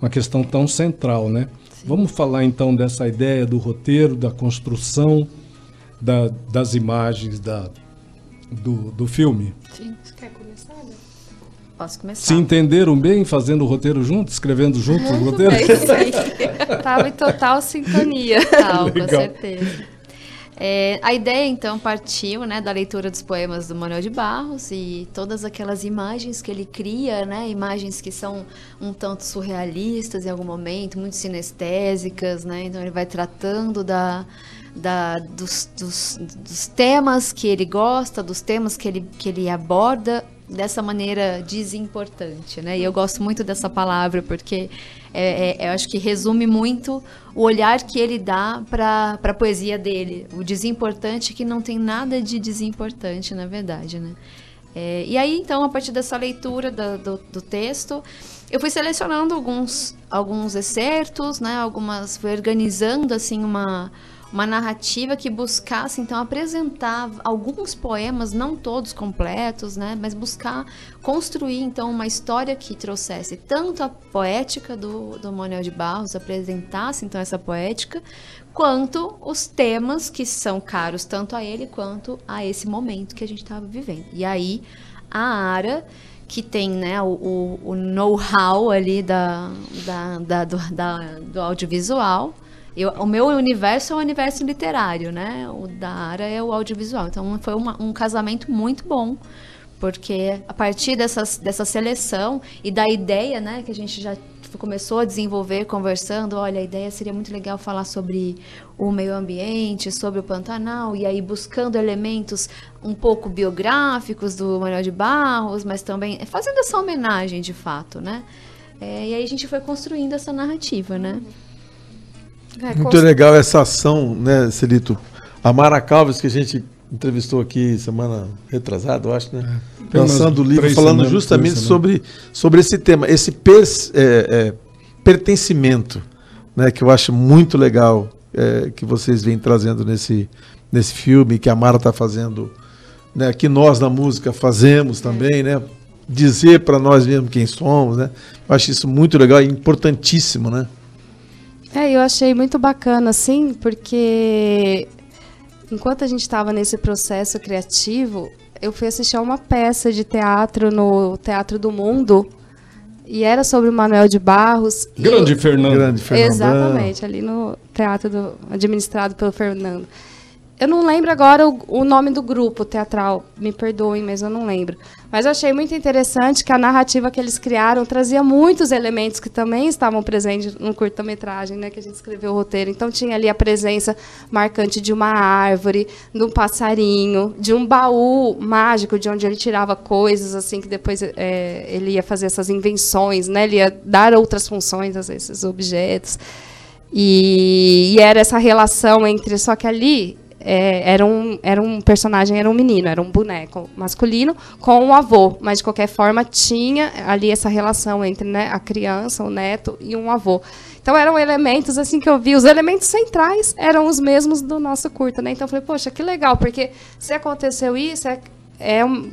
[SPEAKER 1] uma questão tão central, né? Vamos falar então dessa ideia do roteiro, da construção da- das imagens da, do, do filme.
[SPEAKER 3] Sim. Você quer começar? né?
[SPEAKER 4] Posso começar?
[SPEAKER 1] Se entenderam bem fazendo o roteiro junto, escrevendo junto o roteiro?
[SPEAKER 3] Tava em total sintonia.
[SPEAKER 4] Com
[SPEAKER 1] Legal.
[SPEAKER 4] certeza. É, a ideia, então, partiu né, da leitura dos poemas do Manuel de Barros e todas aquelas imagens que ele cria, né, imagens que são um tanto surrealistas em algum momento, muito sinestésicas, né, então ele vai tratando da, da, dos, dos, dos temas que ele gosta, dos temas que ele, que ele aborda dessa maneira desimportante, né? E eu gosto muito dessa palavra porque é, é- eu acho que resume muito o olhar que ele dá para a poesia dele, o desimportante que não tem nada de desimportante, na verdade, né? É, e aí, então, a partir dessa leitura da- do, do texto, eu fui selecionando alguns, alguns excertos, né? Algumas, fui organizando, assim, uma, uma narrativa que buscasse, então, apresentar alguns poemas, não todos completos, né? Mas buscar construir, então, uma história que trouxesse tanto a poética do, do Manuel de Barros, apresentasse, então, essa poética, quanto os temas que são caros tanto a ele quanto a esse momento que a gente estava vivendo. E aí, a Ara, que tem né, o, o- o know-how ali da, da, da- do, da- do audiovisual, eu- o meu universo é o universo literário, né? O da Ara é o audiovisual. Então, foi uma- um casamento muito bom. Porque a partir dessas, dessa seleção e da ideia, né, que a gente já começou a desenvolver conversando, olha, a ideia seria muito legal falar sobre o meio ambiente, sobre o Pantanal, e aí buscando elementos um pouco biográficos do Manuel de Barros, mas também fazendo essa homenagem de fato, né? É, e aí a gente foi construindo essa narrativa, né?
[SPEAKER 3] É,
[SPEAKER 2] Muito legal essa ação, né, Celito? A Mara Calves, que a gente entrevistou aqui semana retrasada, eu acho, né?
[SPEAKER 1] Umas
[SPEAKER 2] Lançando o livro, falando
[SPEAKER 1] semanas,
[SPEAKER 2] justamente sobre, sobre esse tema, esse pers- é, é, pertencimento, né? Que eu acho muito legal é, que vocês vêm trazendo nesse, nesse filme, que a Mara está fazendo, né? Que nós na música fazemos também, né? Dizer para nós mesmos quem somos, né? Eu acho isso muito legal e importantíssimo, né?
[SPEAKER 3] É, eu achei muito bacana, assim, porque enquanto a gente estava nesse processo criativo, eu fui assistir a uma peça de teatro no Teatro do Mundo e era sobre o Manuel de Barros.
[SPEAKER 1] Grande
[SPEAKER 3] eu-
[SPEAKER 1] Fernando.
[SPEAKER 2] Grande Fernandão.
[SPEAKER 3] Exatamente, ali no teatro do- administrado pelo Fernando. Eu não lembro agora o, o nome do grupo teatral, me perdoem, mas eu não lembro. Mas eu achei muito interessante que a narrativa que eles criaram trazia muitos elementos que também estavam presentes no curta-metragem, né, que a gente escreveu o roteiro. Então tinha ali a presença marcante de uma árvore, de um passarinho, de um baú mágico de onde ele tirava coisas assim que depois é, ele ia fazer essas invenções, né? Ele ia dar outras funções a esses objetos. E, e era essa relação entre. Só que ali é, era, um, era um personagem, era um menino, era um boneco masculino com um avô. Mas, de qualquer forma, tinha ali essa relação entre né, a criança, o neto e um avô. Então, eram elementos assim que eu vi. Os elementos centrais eram os mesmos do nosso curta. Né? Então, eu falei, poxa, que legal, porque se aconteceu isso, é, é um-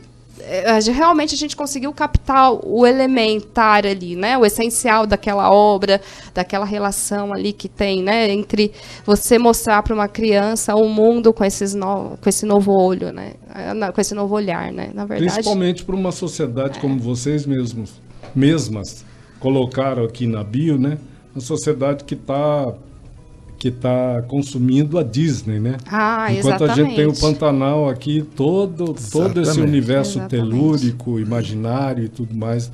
[SPEAKER 3] realmente a gente conseguiu captar o elementar ali, né? O essencial daquela obra, daquela relação ali que tem, né? Entre você mostrar para uma criança o mundo com, esses no, com esse novo olho, né? Ah, Com esse novo olhar, né? Na verdade.
[SPEAKER 1] Principalmente para uma sociedade como vocês mesmos, mesmas colocaram aqui na bio, né? Uma sociedade que está que tá consumindo a Disney, né?
[SPEAKER 3] Ah,
[SPEAKER 1] Enquanto a gente tem o
[SPEAKER 3] exatamente.
[SPEAKER 1] Pantanal aqui, todo, todo esse
[SPEAKER 2] Exatamente.
[SPEAKER 1] universo
[SPEAKER 3] Exatamente.
[SPEAKER 1] telúrico, imaginário e tudo mais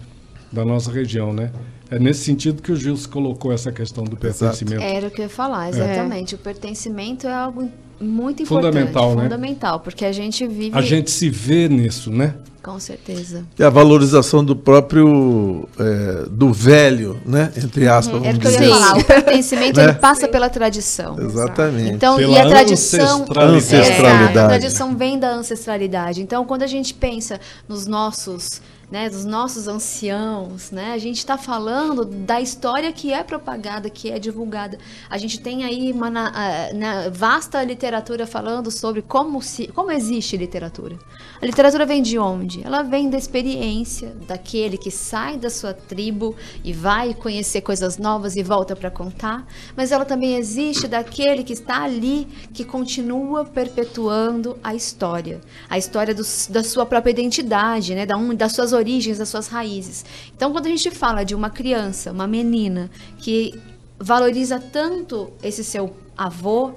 [SPEAKER 1] da nossa região, né? É nesse sentido que o Gilson colocou essa questão do pertencimento.
[SPEAKER 4] Era o que eu ia falar, exatamente. O pertencimento é algo muito importante.
[SPEAKER 1] Fundamental, né?
[SPEAKER 4] Fundamental, porque a gente vive.
[SPEAKER 1] A gente se vê nisso, né?
[SPEAKER 4] Com certeza.
[SPEAKER 2] E a valorização do próprio, é, do velho, né? Entre aspas,
[SPEAKER 4] Era o
[SPEAKER 2] vamos
[SPEAKER 4] que eu ia falar. O pertencimento
[SPEAKER 2] Né?
[SPEAKER 4] ele passa pela tradição.
[SPEAKER 2] Exatamente.
[SPEAKER 4] Então,
[SPEAKER 1] Pela
[SPEAKER 4] e a tradição.
[SPEAKER 1] ancestralidade.
[SPEAKER 2] Ancestralidade.
[SPEAKER 4] Exato, a tradição vem da ancestralidade. Então, quando a gente pensa nos nossos. Né, dos nossos anciãos, né? A gente está falando da história que é propagada, que é divulgada. A gente tem aí uma na- vasta literatura falando sobre como se, como existe literatura. A literatura vem de onde? Ela vem da experiência daquele que sai da sua tribo e vai conhecer coisas novas e volta para contar, mas ela também existe daquele que está ali, que continua perpetuando a história, a história dos- da sua própria identidade, né, da um, das suas origens, das suas raízes. Então, quando a gente fala de uma criança, uma menina que valoriza tanto esse seu avô,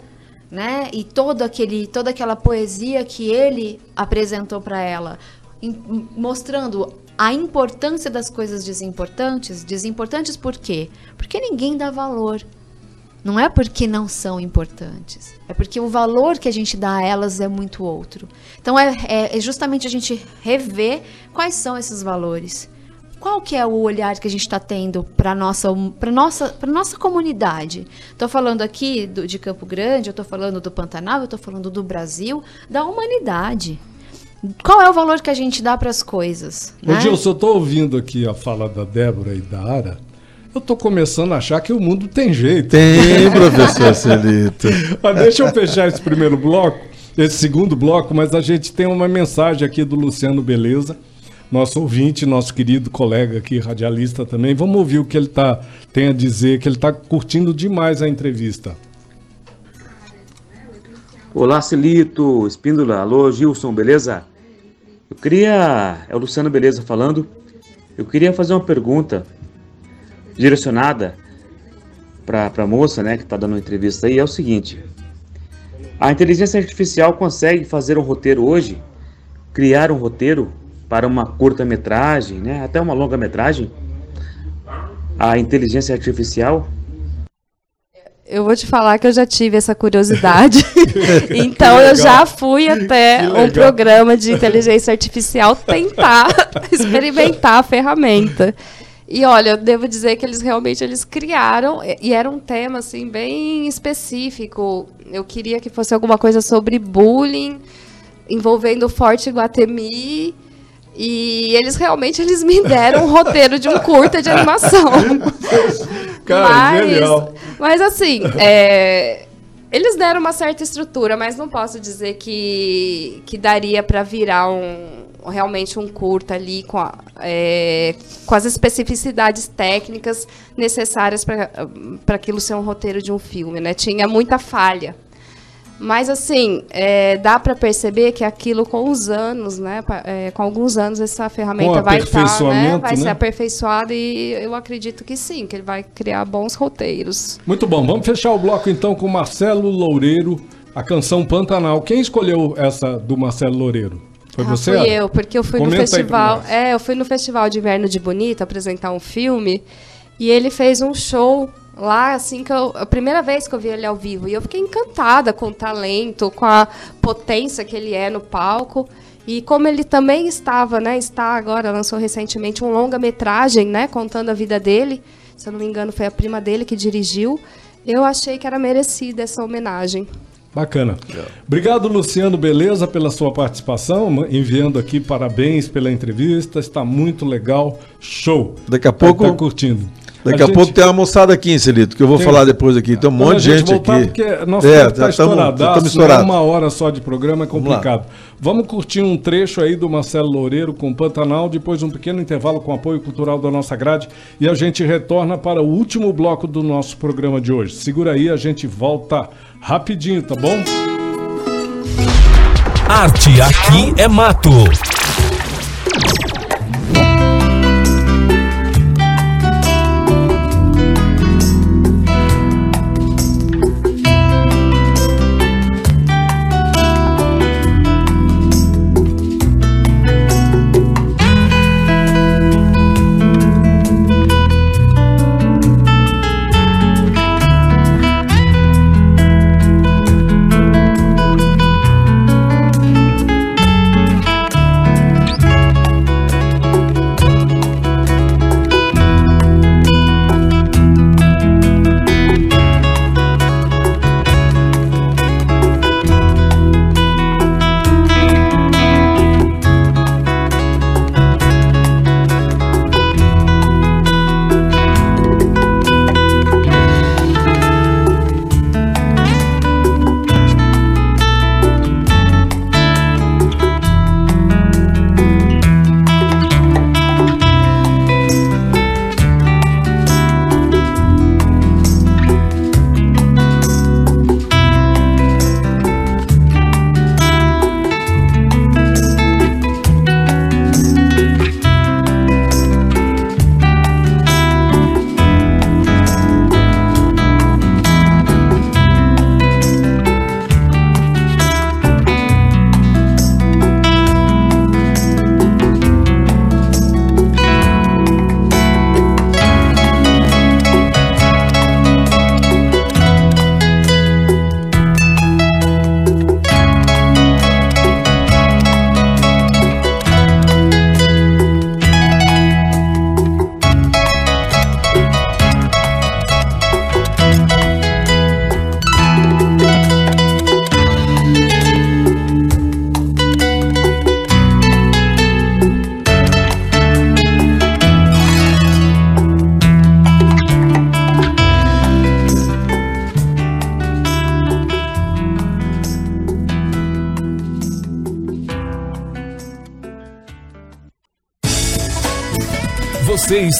[SPEAKER 4] né? E todo aquele, toda aquela poesia que ele apresentou para ela, em- mostrando a importância das coisas desimportantes. Desimportantes por quê? Porque ninguém dá valor. Não é porque não são importantes, é porque o valor que a gente dá a elas é muito outro. Então é, é- é justamente a gente rever quais são esses valores. Qual que é o olhar que a gente está tendo para nossa para nossa para nossa comunidade? Estou falando aqui do- de Campo Grande, eu estou falando do Pantanal, eu estou falando do Brasil, da humanidade. Qual é o valor que a gente dá para as coisas? Né?
[SPEAKER 1] Gilson, eu tô ouvindo aqui a fala da Débora e da Ara. Eu tô começando a achar que o mundo tem jeito.
[SPEAKER 2] Tem, professor Celito.
[SPEAKER 1] Mas deixa eu fechar esse primeiro bloco, esse segundo bloco, mas a gente tem uma mensagem aqui do Luciano Beleza, nosso ouvinte, nosso querido colega aqui, radialista também. Vamos ouvir o que ele tá, tem a dizer, que ele está curtindo demais a entrevista.
[SPEAKER 7] Olá, Celito, Espíndola, alô, Gilson, beleza? Eu queria. É o Luciano Beleza falando. Eu queria fazer uma pergunta direcionada para a moça, né, que está dando uma entrevista aí. É o seguinte: a inteligência artificial consegue fazer um roteiro hoje, criar um roteiro para uma curta-metragem, né, até uma longa-metragem? A inteligência artificial
[SPEAKER 3] Eu vou te falar que eu já tive essa curiosidade. então eu já fui até um programa de inteligência artificial tentar experimentar a ferramenta. E olha, eu devo dizer que eles realmente eles criaram e- era um tema assim bem específico. Eu queria que fosse alguma coisa sobre bullying envolvendo o Forte Guatemi. E eles realmente eles me deram um roteiro de um curta de animação.
[SPEAKER 1] Cara,
[SPEAKER 3] mas,
[SPEAKER 1] genial.
[SPEAKER 3] mas assim, é, eles deram uma certa estrutura, mas não posso dizer que, que daria para virar um realmente um curta ali com, a- é, com as especificidades técnicas necessárias para aquilo ser um roteiro de um filme, né? Tinha muita falha. Mas assim, é, dá para perceber que aquilo com os anos, né? é, com alguns anos essa ferramenta vai estar, né?
[SPEAKER 1] aperfeiçoamento,
[SPEAKER 3] Vai ser
[SPEAKER 1] né?
[SPEAKER 3] aperfeiçoada e eu acredito que sim, que ele vai criar bons roteiros.
[SPEAKER 1] Muito bom, vamos fechar o bloco então com Marcelo Loureiro, a canção Pantanal. Quem escolheu essa do Marcelo Loureiro? Foi
[SPEAKER 3] ah,
[SPEAKER 1] você?
[SPEAKER 3] fui eu, porque eu fui
[SPEAKER 1] Comenta
[SPEAKER 3] no festival. É, eu fui no Festival de Inverno de Bonito apresentar um filme e ele fez um show lá, assim, que eu, a primeira vez que eu vi ele ao vivo. E eu fiquei encantada com o talento, com a potência que ele é no palco. E como ele também estava, né, está agora, lançou recentemente um longa-metragem, né, contando a vida dele. Se eu não me engano, foi a prima dele que dirigiu. Eu achei que era merecida essa homenagem.
[SPEAKER 1] Bacana. Obrigado, Luciano Beleza, pela sua participação, enviando aqui parabéns pela entrevista. Está muito legal. Show.
[SPEAKER 2] Daqui a
[SPEAKER 1] Tá-
[SPEAKER 2] pouco-
[SPEAKER 1] Tá curtindo.
[SPEAKER 2] Daqui a,
[SPEAKER 1] gente-
[SPEAKER 2] pouco tem uma moçada aqui, Celito, que eu vou
[SPEAKER 1] Tem.
[SPEAKER 2] falar depois aqui. Tem um
[SPEAKER 1] Quando
[SPEAKER 2] monte
[SPEAKER 1] a
[SPEAKER 2] de gente
[SPEAKER 1] voltar,
[SPEAKER 2] aqui.
[SPEAKER 1] Porque nosso
[SPEAKER 2] É,
[SPEAKER 1] tempo tá
[SPEAKER 2] já tamo-
[SPEAKER 1] estouradaço, né? Uma hora só de programa é
[SPEAKER 2] Vamos
[SPEAKER 1] complicado. Vamos, curtir um trecho aí do Marcelo Loureiro com Pantanal, depois um pequeno intervalo com apoio cultural da nossa grade e a gente retorna para o último bloco do nosso programa de hoje. Segura aí, a gente volta rapidinho, tá bom?
[SPEAKER 5] Arte aqui é mato.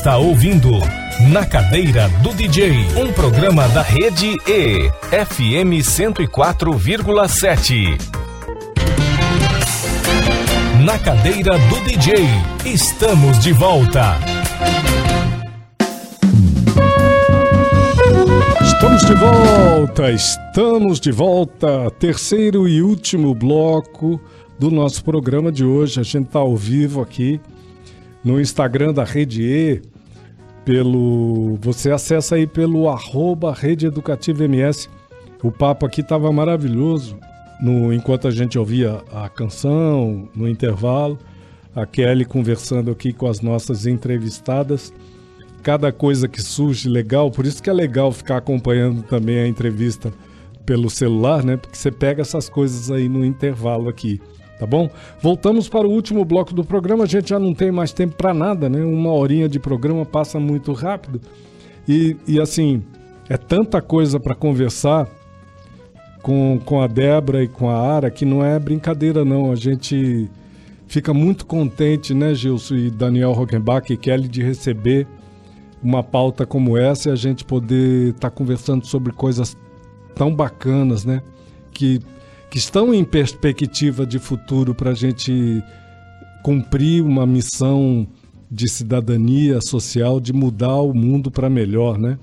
[SPEAKER 5] Está ouvindo Na Cadeira do DJ, um programa da rede E, FM 104,7. Na Cadeira do DJ, estamos de volta.
[SPEAKER 1] Estamos de volta, estamos de volta. Terceiro e último bloco do nosso programa de hoje. A gente está ao vivo aqui no Instagram da Rede E. Pelo, você acessa aí pelo arroba Rede Educativa MS. O papo aqui estava maravilhoso. No, enquanto a gente ouvia a canção, no intervalo, a Kelly conversando aqui com as nossas entrevistadas cada coisa que surge legal, por isso que é legal ficar acompanhando também a entrevista pelo celular, né? Porque você pega essas coisas aí no intervalo aqui, tá bom? Voltamos para o último bloco do programa, a gente já não tem mais tempo para nada, né? Uma horinha de programa passa muito rápido e, e assim, é tanta coisa para conversar com, com a Débora e com a Ara que não é brincadeira não, a gente fica muito contente, né, Gilson e Daniel Rockenbach e Kelly de receber uma pauta como essa e a gente poder estar conversando sobre coisas tão bacanas, né? Que, que estão em perspectiva de futuro para a gente cumprir uma missão de cidadania social, de mudar o mundo para melhor, né?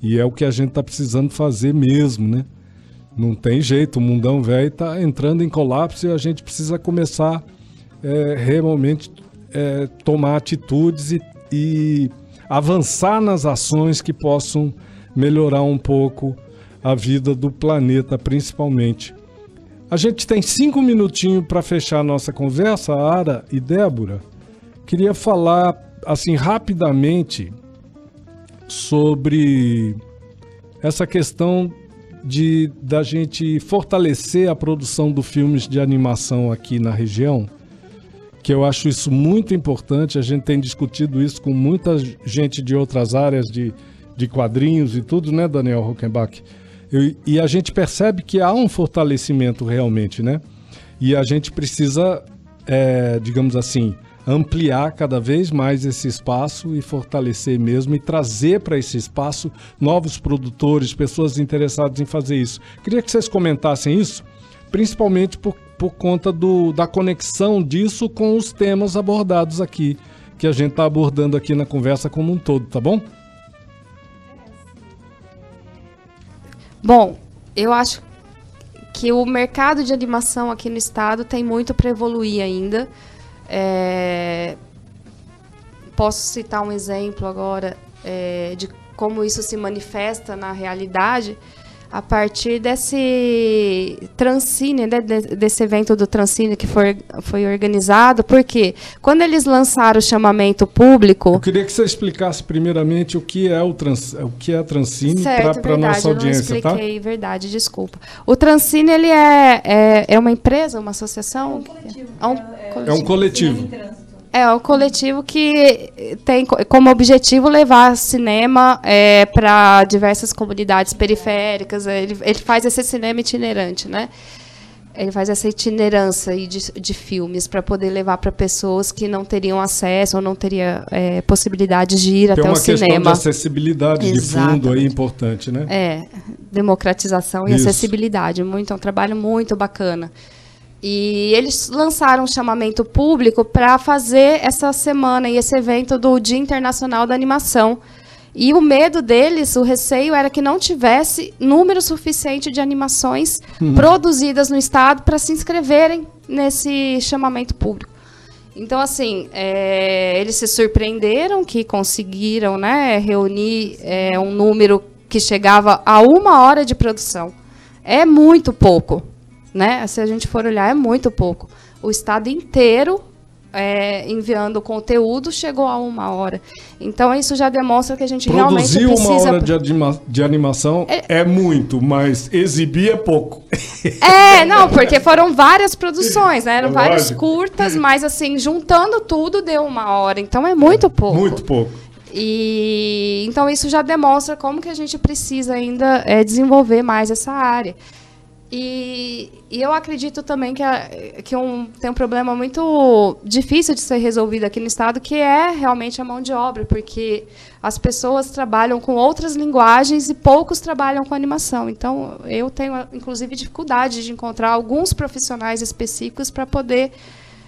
[SPEAKER 1] E é o que a gente está precisando fazer mesmo, né? Não tem jeito, o mundão velho está entrando em colapso e a gente precisa começar é, realmente é, tomar atitudes e, e avançar nas ações que possam melhorar um pouco a vida do planeta, principalmente. A gente tem cinco minutinhos para fechar a nossa conversa, Ara e Débora. Queria falar assim rapidamente sobre essa questão de da gente fortalecer a produção dos filmes de animação aqui na região, que eu acho isso muito importante. A gente tem discutido isso com muita gente de outras áreas de, de quadrinhos e tudo, né, Daniel Hockenbach? E, e a gente percebe que há um fortalecimento realmente, né? E a gente precisa, é, digamos assim, ampliar cada vez mais esse espaço e fortalecer mesmo e trazer para esse espaço novos produtores, pessoas interessadas em fazer isso. Queria que vocês comentassem isso, principalmente por, por conta do, da conexão disso com os temas abordados aqui, que a gente está abordando aqui na conversa como um todo, tá bom?
[SPEAKER 3] Bom, eu acho que o mercado de animação aqui no estado tem muito para evoluir ainda. É, Posso citar um exemplo agora é, de como isso se manifesta na realidade a partir desse Transcine, né, de- desse evento do Transcine que foi, foi organizado, porque quando eles lançaram o chamamento público,
[SPEAKER 1] Eu queria que você explicasse primeiramente o que é o, trans, o que é a Transcine para a
[SPEAKER 3] verdade,
[SPEAKER 1] nossa
[SPEAKER 3] eu não
[SPEAKER 1] audiência, tá?
[SPEAKER 3] expliquei, verdade, desculpa. O Transcine, ele é, é, é uma empresa, uma associação? É um
[SPEAKER 1] É um coletivo.
[SPEAKER 3] É um coletivo que tem co- como objetivo levar cinema para diversas comunidades periféricas. Ele, ele faz esse cinema itinerante, né? Ele faz essa itinerância de, de filmes para poder levar para pessoas que não teriam acesso ou não teriam é, possibilidade de ir
[SPEAKER 1] Tem
[SPEAKER 3] até
[SPEAKER 1] uma
[SPEAKER 3] o
[SPEAKER 1] questão de
[SPEAKER 3] cinema.
[SPEAKER 1] acessibilidade de fundo aí
[SPEAKER 3] Exatamente.
[SPEAKER 1] importante, né?
[SPEAKER 3] É, democratização e
[SPEAKER 1] Isso.
[SPEAKER 3] acessibilidade. Muito, é um trabalho muito bacana. E eles lançaram um chamamento público para fazer essa semana e esse evento do Dia Internacional da Animação. E o medo deles, o receio, era que não tivesse número suficiente de animações produzidas no Estado para se inscreverem nesse chamamento público. Então, assim, é, eles se surpreenderam que conseguiram né, reunir é, um número que chegava a uma hora de produção. É muito pouco. Né? Se a gente for olhar, é muito pouco. O estado inteiro é, enviando conteúdo chegou a uma hora. Então, isso já demonstra que a gente
[SPEAKER 1] Produzir
[SPEAKER 3] realmente
[SPEAKER 1] uma
[SPEAKER 3] precisa.
[SPEAKER 1] hora de, anima- de animação é... muito, mas exibir é pouco.
[SPEAKER 3] É, não, porque foram várias produções, né? Eram
[SPEAKER 1] É
[SPEAKER 3] várias curtas, mas assim, juntando tudo deu uma hora. Então é muito pouco.
[SPEAKER 1] Muito pouco.
[SPEAKER 3] E então isso já demonstra como que a gente precisa ainda é, desenvolver mais essa área. E, e eu acredito também que, a- que um, tem um problema muito difícil de ser resolvido aqui no estado, que é realmente a mão de obra, porque as pessoas trabalham com outras linguagens e poucos trabalham com animação. Então, eu tenho, inclusive, dificuldade de encontrar alguns profissionais específicos para poder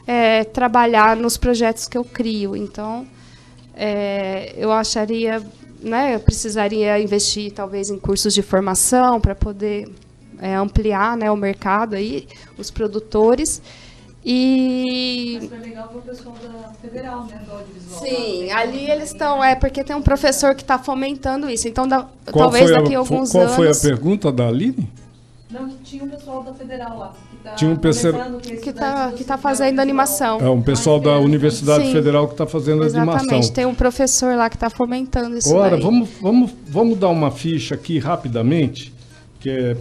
[SPEAKER 3] é, trabalhar nos projetos que eu crio. Então, é, eu acharia, né, eu precisaria investir talvez em cursos de formação para poder é, ampliar, né, o mercado aí, os produtores e
[SPEAKER 8] Foi legal pro pessoal da Federal, né, do audiovisual.
[SPEAKER 3] sim, ali eles estão é porque tem um professor que está fomentando isso. Então, da-
[SPEAKER 1] Qual,
[SPEAKER 3] talvez daqui a
[SPEAKER 1] a,
[SPEAKER 3] alguns
[SPEAKER 1] qual
[SPEAKER 3] anos
[SPEAKER 1] foi a pergunta da Aline?
[SPEAKER 8] Não, que tinha um pessoal da Federal lá. Que tá
[SPEAKER 1] Tinha um
[SPEAKER 8] começando, que é
[SPEAKER 3] está
[SPEAKER 8] do
[SPEAKER 3] que tá fazendo animação.
[SPEAKER 1] É um pessoal da Universidade
[SPEAKER 3] Sim.
[SPEAKER 1] Federal que está fazendo a animação.
[SPEAKER 3] Exatamente, tem um professor lá que está fomentando isso
[SPEAKER 1] Ora,
[SPEAKER 3] daí.
[SPEAKER 1] vamos, vamos, vamos dar uma ficha aqui rapidamente, que é,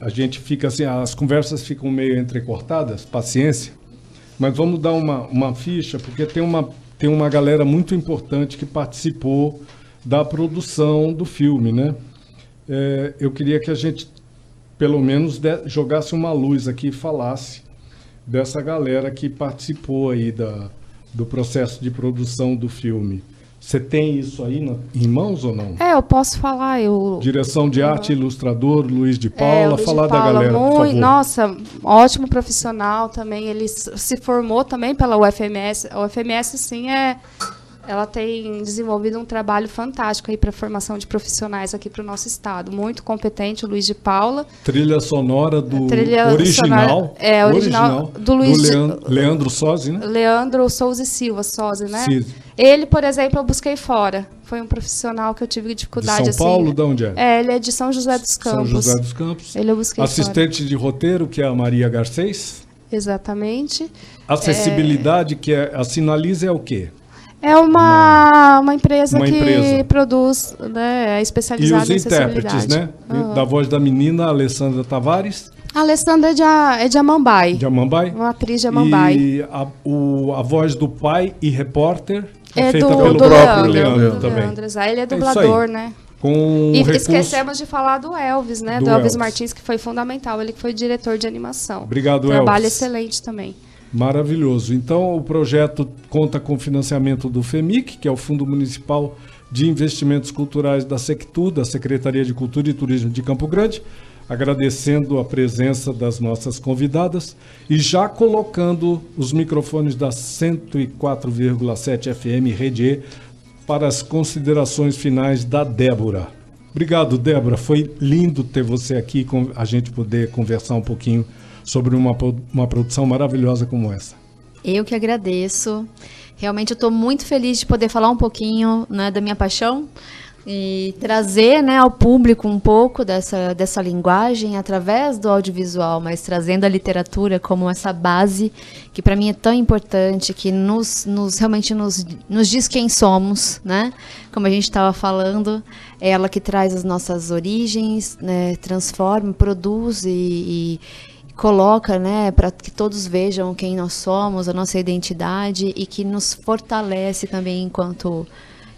[SPEAKER 1] a gente fica assim, as conversas ficam meio entrecortadas, paciência, mas vamos dar uma, uma ficha, porque tem uma, tem uma galera muito importante que participou da produção do filme, né? É, eu queria que a gente, pelo menos, de- jogasse uma luz aqui e falasse dessa galera que participou aí da, do processo de produção do filme. Você tem isso aí na- em mãos ou não?
[SPEAKER 3] É, eu posso falar, eu
[SPEAKER 1] Direção de arte, ilustrador, Luiz de
[SPEAKER 3] É,
[SPEAKER 1] Paula.
[SPEAKER 3] o Luiz de
[SPEAKER 1] falar da
[SPEAKER 3] Paula,
[SPEAKER 1] galera, por
[SPEAKER 3] muito-
[SPEAKER 1] favor.
[SPEAKER 3] Nossa, ótimo profissional também. Ele se formou também pela UFMS. A UFMS, sim, é. Ela tem desenvolvido um trabalho fantástico aí para a formação de profissionais aqui para o nosso estado. Muito competente, o Luiz de Paula.
[SPEAKER 1] Trilha sonora do
[SPEAKER 3] Trilha
[SPEAKER 1] original.
[SPEAKER 3] sonora- é, original do Luiz de-
[SPEAKER 1] Leandro, Leandro Sozzi, né?
[SPEAKER 3] Leandro Souza e Silva, Soze, né?
[SPEAKER 1] Sim.
[SPEAKER 3] Ele, por exemplo, eu busquei fora. Foi um profissional que eu tive
[SPEAKER 1] De
[SPEAKER 3] dificuldade
[SPEAKER 1] São
[SPEAKER 3] assim.
[SPEAKER 1] Paulo, de onde é?
[SPEAKER 3] É, ele é de São José dos
[SPEAKER 1] São
[SPEAKER 3] Campos.
[SPEAKER 1] José dos Campos.
[SPEAKER 3] Ele eu busquei fora.
[SPEAKER 1] Assistente de roteiro, que é a Maria Garcês.
[SPEAKER 3] Exatamente.
[SPEAKER 1] Acessibilidade, que é a Sinaliza é o quê?
[SPEAKER 3] É uma, uma empresa
[SPEAKER 1] uma
[SPEAKER 3] que
[SPEAKER 1] empresa.
[SPEAKER 3] produz, né, é
[SPEAKER 1] E
[SPEAKER 3] especializada
[SPEAKER 1] os
[SPEAKER 3] em
[SPEAKER 1] intérpretes,
[SPEAKER 3] acessibilidade.
[SPEAKER 1] né?
[SPEAKER 3] Aham.
[SPEAKER 1] Da voz da menina, Alessandra Tavares.
[SPEAKER 3] A Alessandra é de, é de Amambai.
[SPEAKER 1] De Amambai?
[SPEAKER 3] Uma atriz de Amambai.
[SPEAKER 1] E a, o- a voz do pai e repórter é,
[SPEAKER 3] É
[SPEAKER 1] feita
[SPEAKER 3] do,
[SPEAKER 1] pelo
[SPEAKER 3] do
[SPEAKER 1] próprio
[SPEAKER 3] Leandro,
[SPEAKER 1] Leandro, também.
[SPEAKER 3] Leandro. Ele é
[SPEAKER 1] isso
[SPEAKER 3] dublador,
[SPEAKER 1] aí.
[SPEAKER 3] né?
[SPEAKER 1] Com
[SPEAKER 3] E
[SPEAKER 1] recurso-
[SPEAKER 3] esquecemos de falar do Elvis, né?
[SPEAKER 1] Do
[SPEAKER 3] Do, Elvis,
[SPEAKER 1] Elvis.
[SPEAKER 3] Martins, que foi fundamental. Ele que foi diretor de animação.
[SPEAKER 1] Obrigado,
[SPEAKER 3] Trabalho
[SPEAKER 1] Elvis.
[SPEAKER 3] excelente também.
[SPEAKER 1] Maravilhoso. Então, o projeto conta com financiamento do FEMIC, que é o Fundo Municipal de Investimentos Culturais da SECTU, da Secretaria de Cultura e Turismo de Campo Grande, agradecendo a presença das nossas convidadas e já colocando os microfones da 104,7 FM Rede E para as considerações finais da Débora. Obrigado, Débora. Foi lindo ter você aqui, a gente poder conversar um pouquinho sobre uma, uma produção maravilhosa como essa.
[SPEAKER 4] Eu que agradeço. Realmente eu estou muito feliz de poder falar um pouquinho né, da minha paixão e trazer né, ao público um pouco dessa, dessa linguagem através do audiovisual, mas trazendo a literatura como essa base que para mim é tão importante, que nos, nos realmente nos, nos diz quem somos, né? Como a gente estava falando, é ela que traz as nossas origens, né, transforma, produz e- e coloca, né, para que todos vejam quem nós somos, a nossa identidade e que nos fortalece também enquanto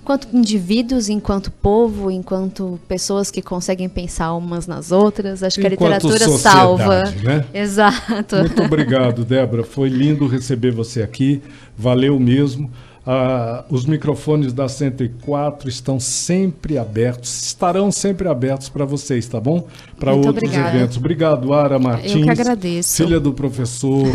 [SPEAKER 4] enquanto indivíduos, enquanto povo, enquanto pessoas que conseguem pensar umas nas outras. Acho que a
[SPEAKER 1] Enquanto
[SPEAKER 4] literatura salva.
[SPEAKER 1] né?
[SPEAKER 4] Exato.
[SPEAKER 1] Muito obrigado, Débora. Foi lindo receber você aqui. Valeu mesmo. Ah, os microfones da 104 estão sempre abertos, estarão sempre abertos para vocês, tá bom? Para outros
[SPEAKER 3] obrigada.
[SPEAKER 1] eventos. Obrigado, Ara Martins.
[SPEAKER 3] agradeço.
[SPEAKER 1] Filha do professor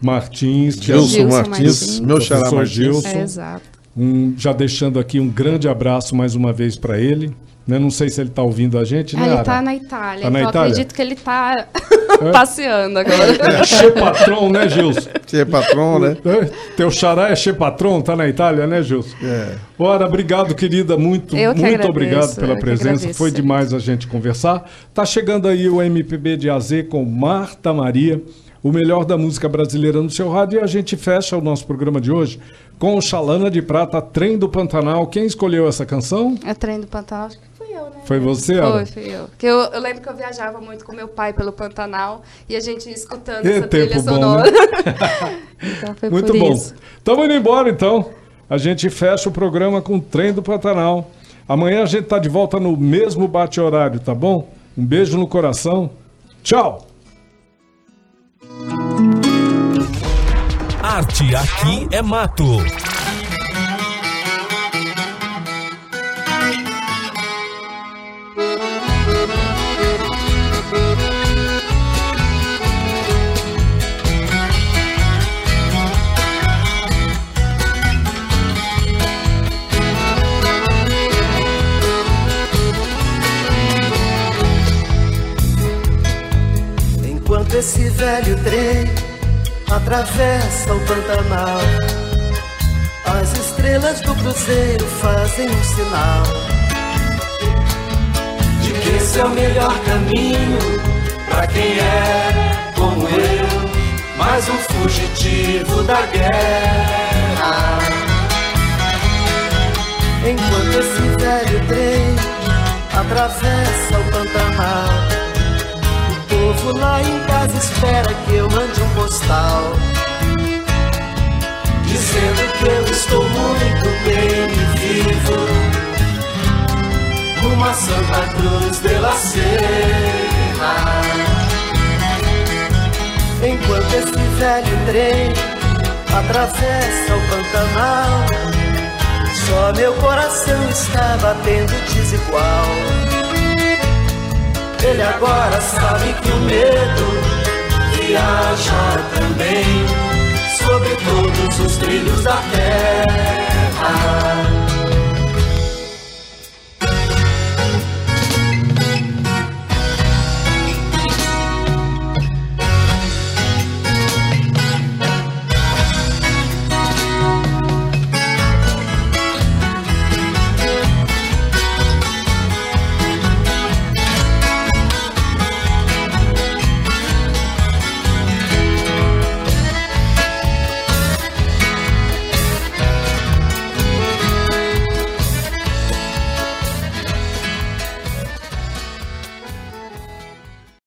[SPEAKER 1] Martins. que
[SPEAKER 2] Gilson,
[SPEAKER 3] Gilson
[SPEAKER 2] Martins,
[SPEAKER 3] Martins.
[SPEAKER 2] meu xará Martins.
[SPEAKER 1] Gilson.
[SPEAKER 3] É, exato.
[SPEAKER 1] Um- já deixando aqui um grande abraço mais uma vez para ele. Né? Não sei se ele está ouvindo a gente, né?
[SPEAKER 3] Ah, ele
[SPEAKER 1] Ara?
[SPEAKER 3] tá na Itália,
[SPEAKER 1] Tá na
[SPEAKER 3] então
[SPEAKER 1] Itália?
[SPEAKER 3] acredito que ele tá passeando agora.
[SPEAKER 1] É Che Patron, né, Gilson?
[SPEAKER 2] É patrão, né?
[SPEAKER 1] É, Teu xará é Che Patron, tá na Itália, né, Gilson?
[SPEAKER 2] É.
[SPEAKER 1] Ora, obrigado, querida. Muito, muito
[SPEAKER 3] agradeço,
[SPEAKER 1] obrigado pela presença.
[SPEAKER 3] agradeço.
[SPEAKER 1] Foi demais a gente conversar. Tá chegando aí o MPB de AZ com Marta Maria, o melhor da música brasileira no seu rádio. E a gente fecha o nosso programa de hoje com o Xalana de Prata, Trem do Pantanal. Quem escolheu essa canção?
[SPEAKER 3] É trem do Pantanal, acho que fui eu, né?
[SPEAKER 1] Foi você, Ara?
[SPEAKER 3] Foi, fui eu. Porque eu, eu lembro que eu viajava muito com meu pai pelo Pantanal e a gente ia escutando
[SPEAKER 1] E
[SPEAKER 3] essa
[SPEAKER 1] tempo
[SPEAKER 3] trilha
[SPEAKER 1] bom,
[SPEAKER 3] sonora.
[SPEAKER 1] né?
[SPEAKER 3] então foi
[SPEAKER 1] Muito
[SPEAKER 3] por
[SPEAKER 1] bom.
[SPEAKER 3] isso.
[SPEAKER 1] Estamos indo embora então. A gente fecha o programa com o Trem do Pantanal. Amanhã a gente tá de volta no mesmo bate-horário, tá bom? Um beijo no coração. Tchau!
[SPEAKER 5] Arte aqui é mato.
[SPEAKER 6] Esse velho trem atravessa o Pantanal, as estrelas do cruzeiro fazem um sinal de que esse é o melhor caminho para quem é como eu, mais um fugitivo da guerra. Enquanto esse velho trem atravessa o Pantanal. Povo lá em casa espera que eu mande um postal. Dizendo que eu estou muito bem e vivo Numa Santa Cruz de la Serra. Enquanto esse velho trem atravessa o Pantanal Só meu coração está batendo desigual ele agora sabe que o medo viaja também sobre todos os trilhos da terra.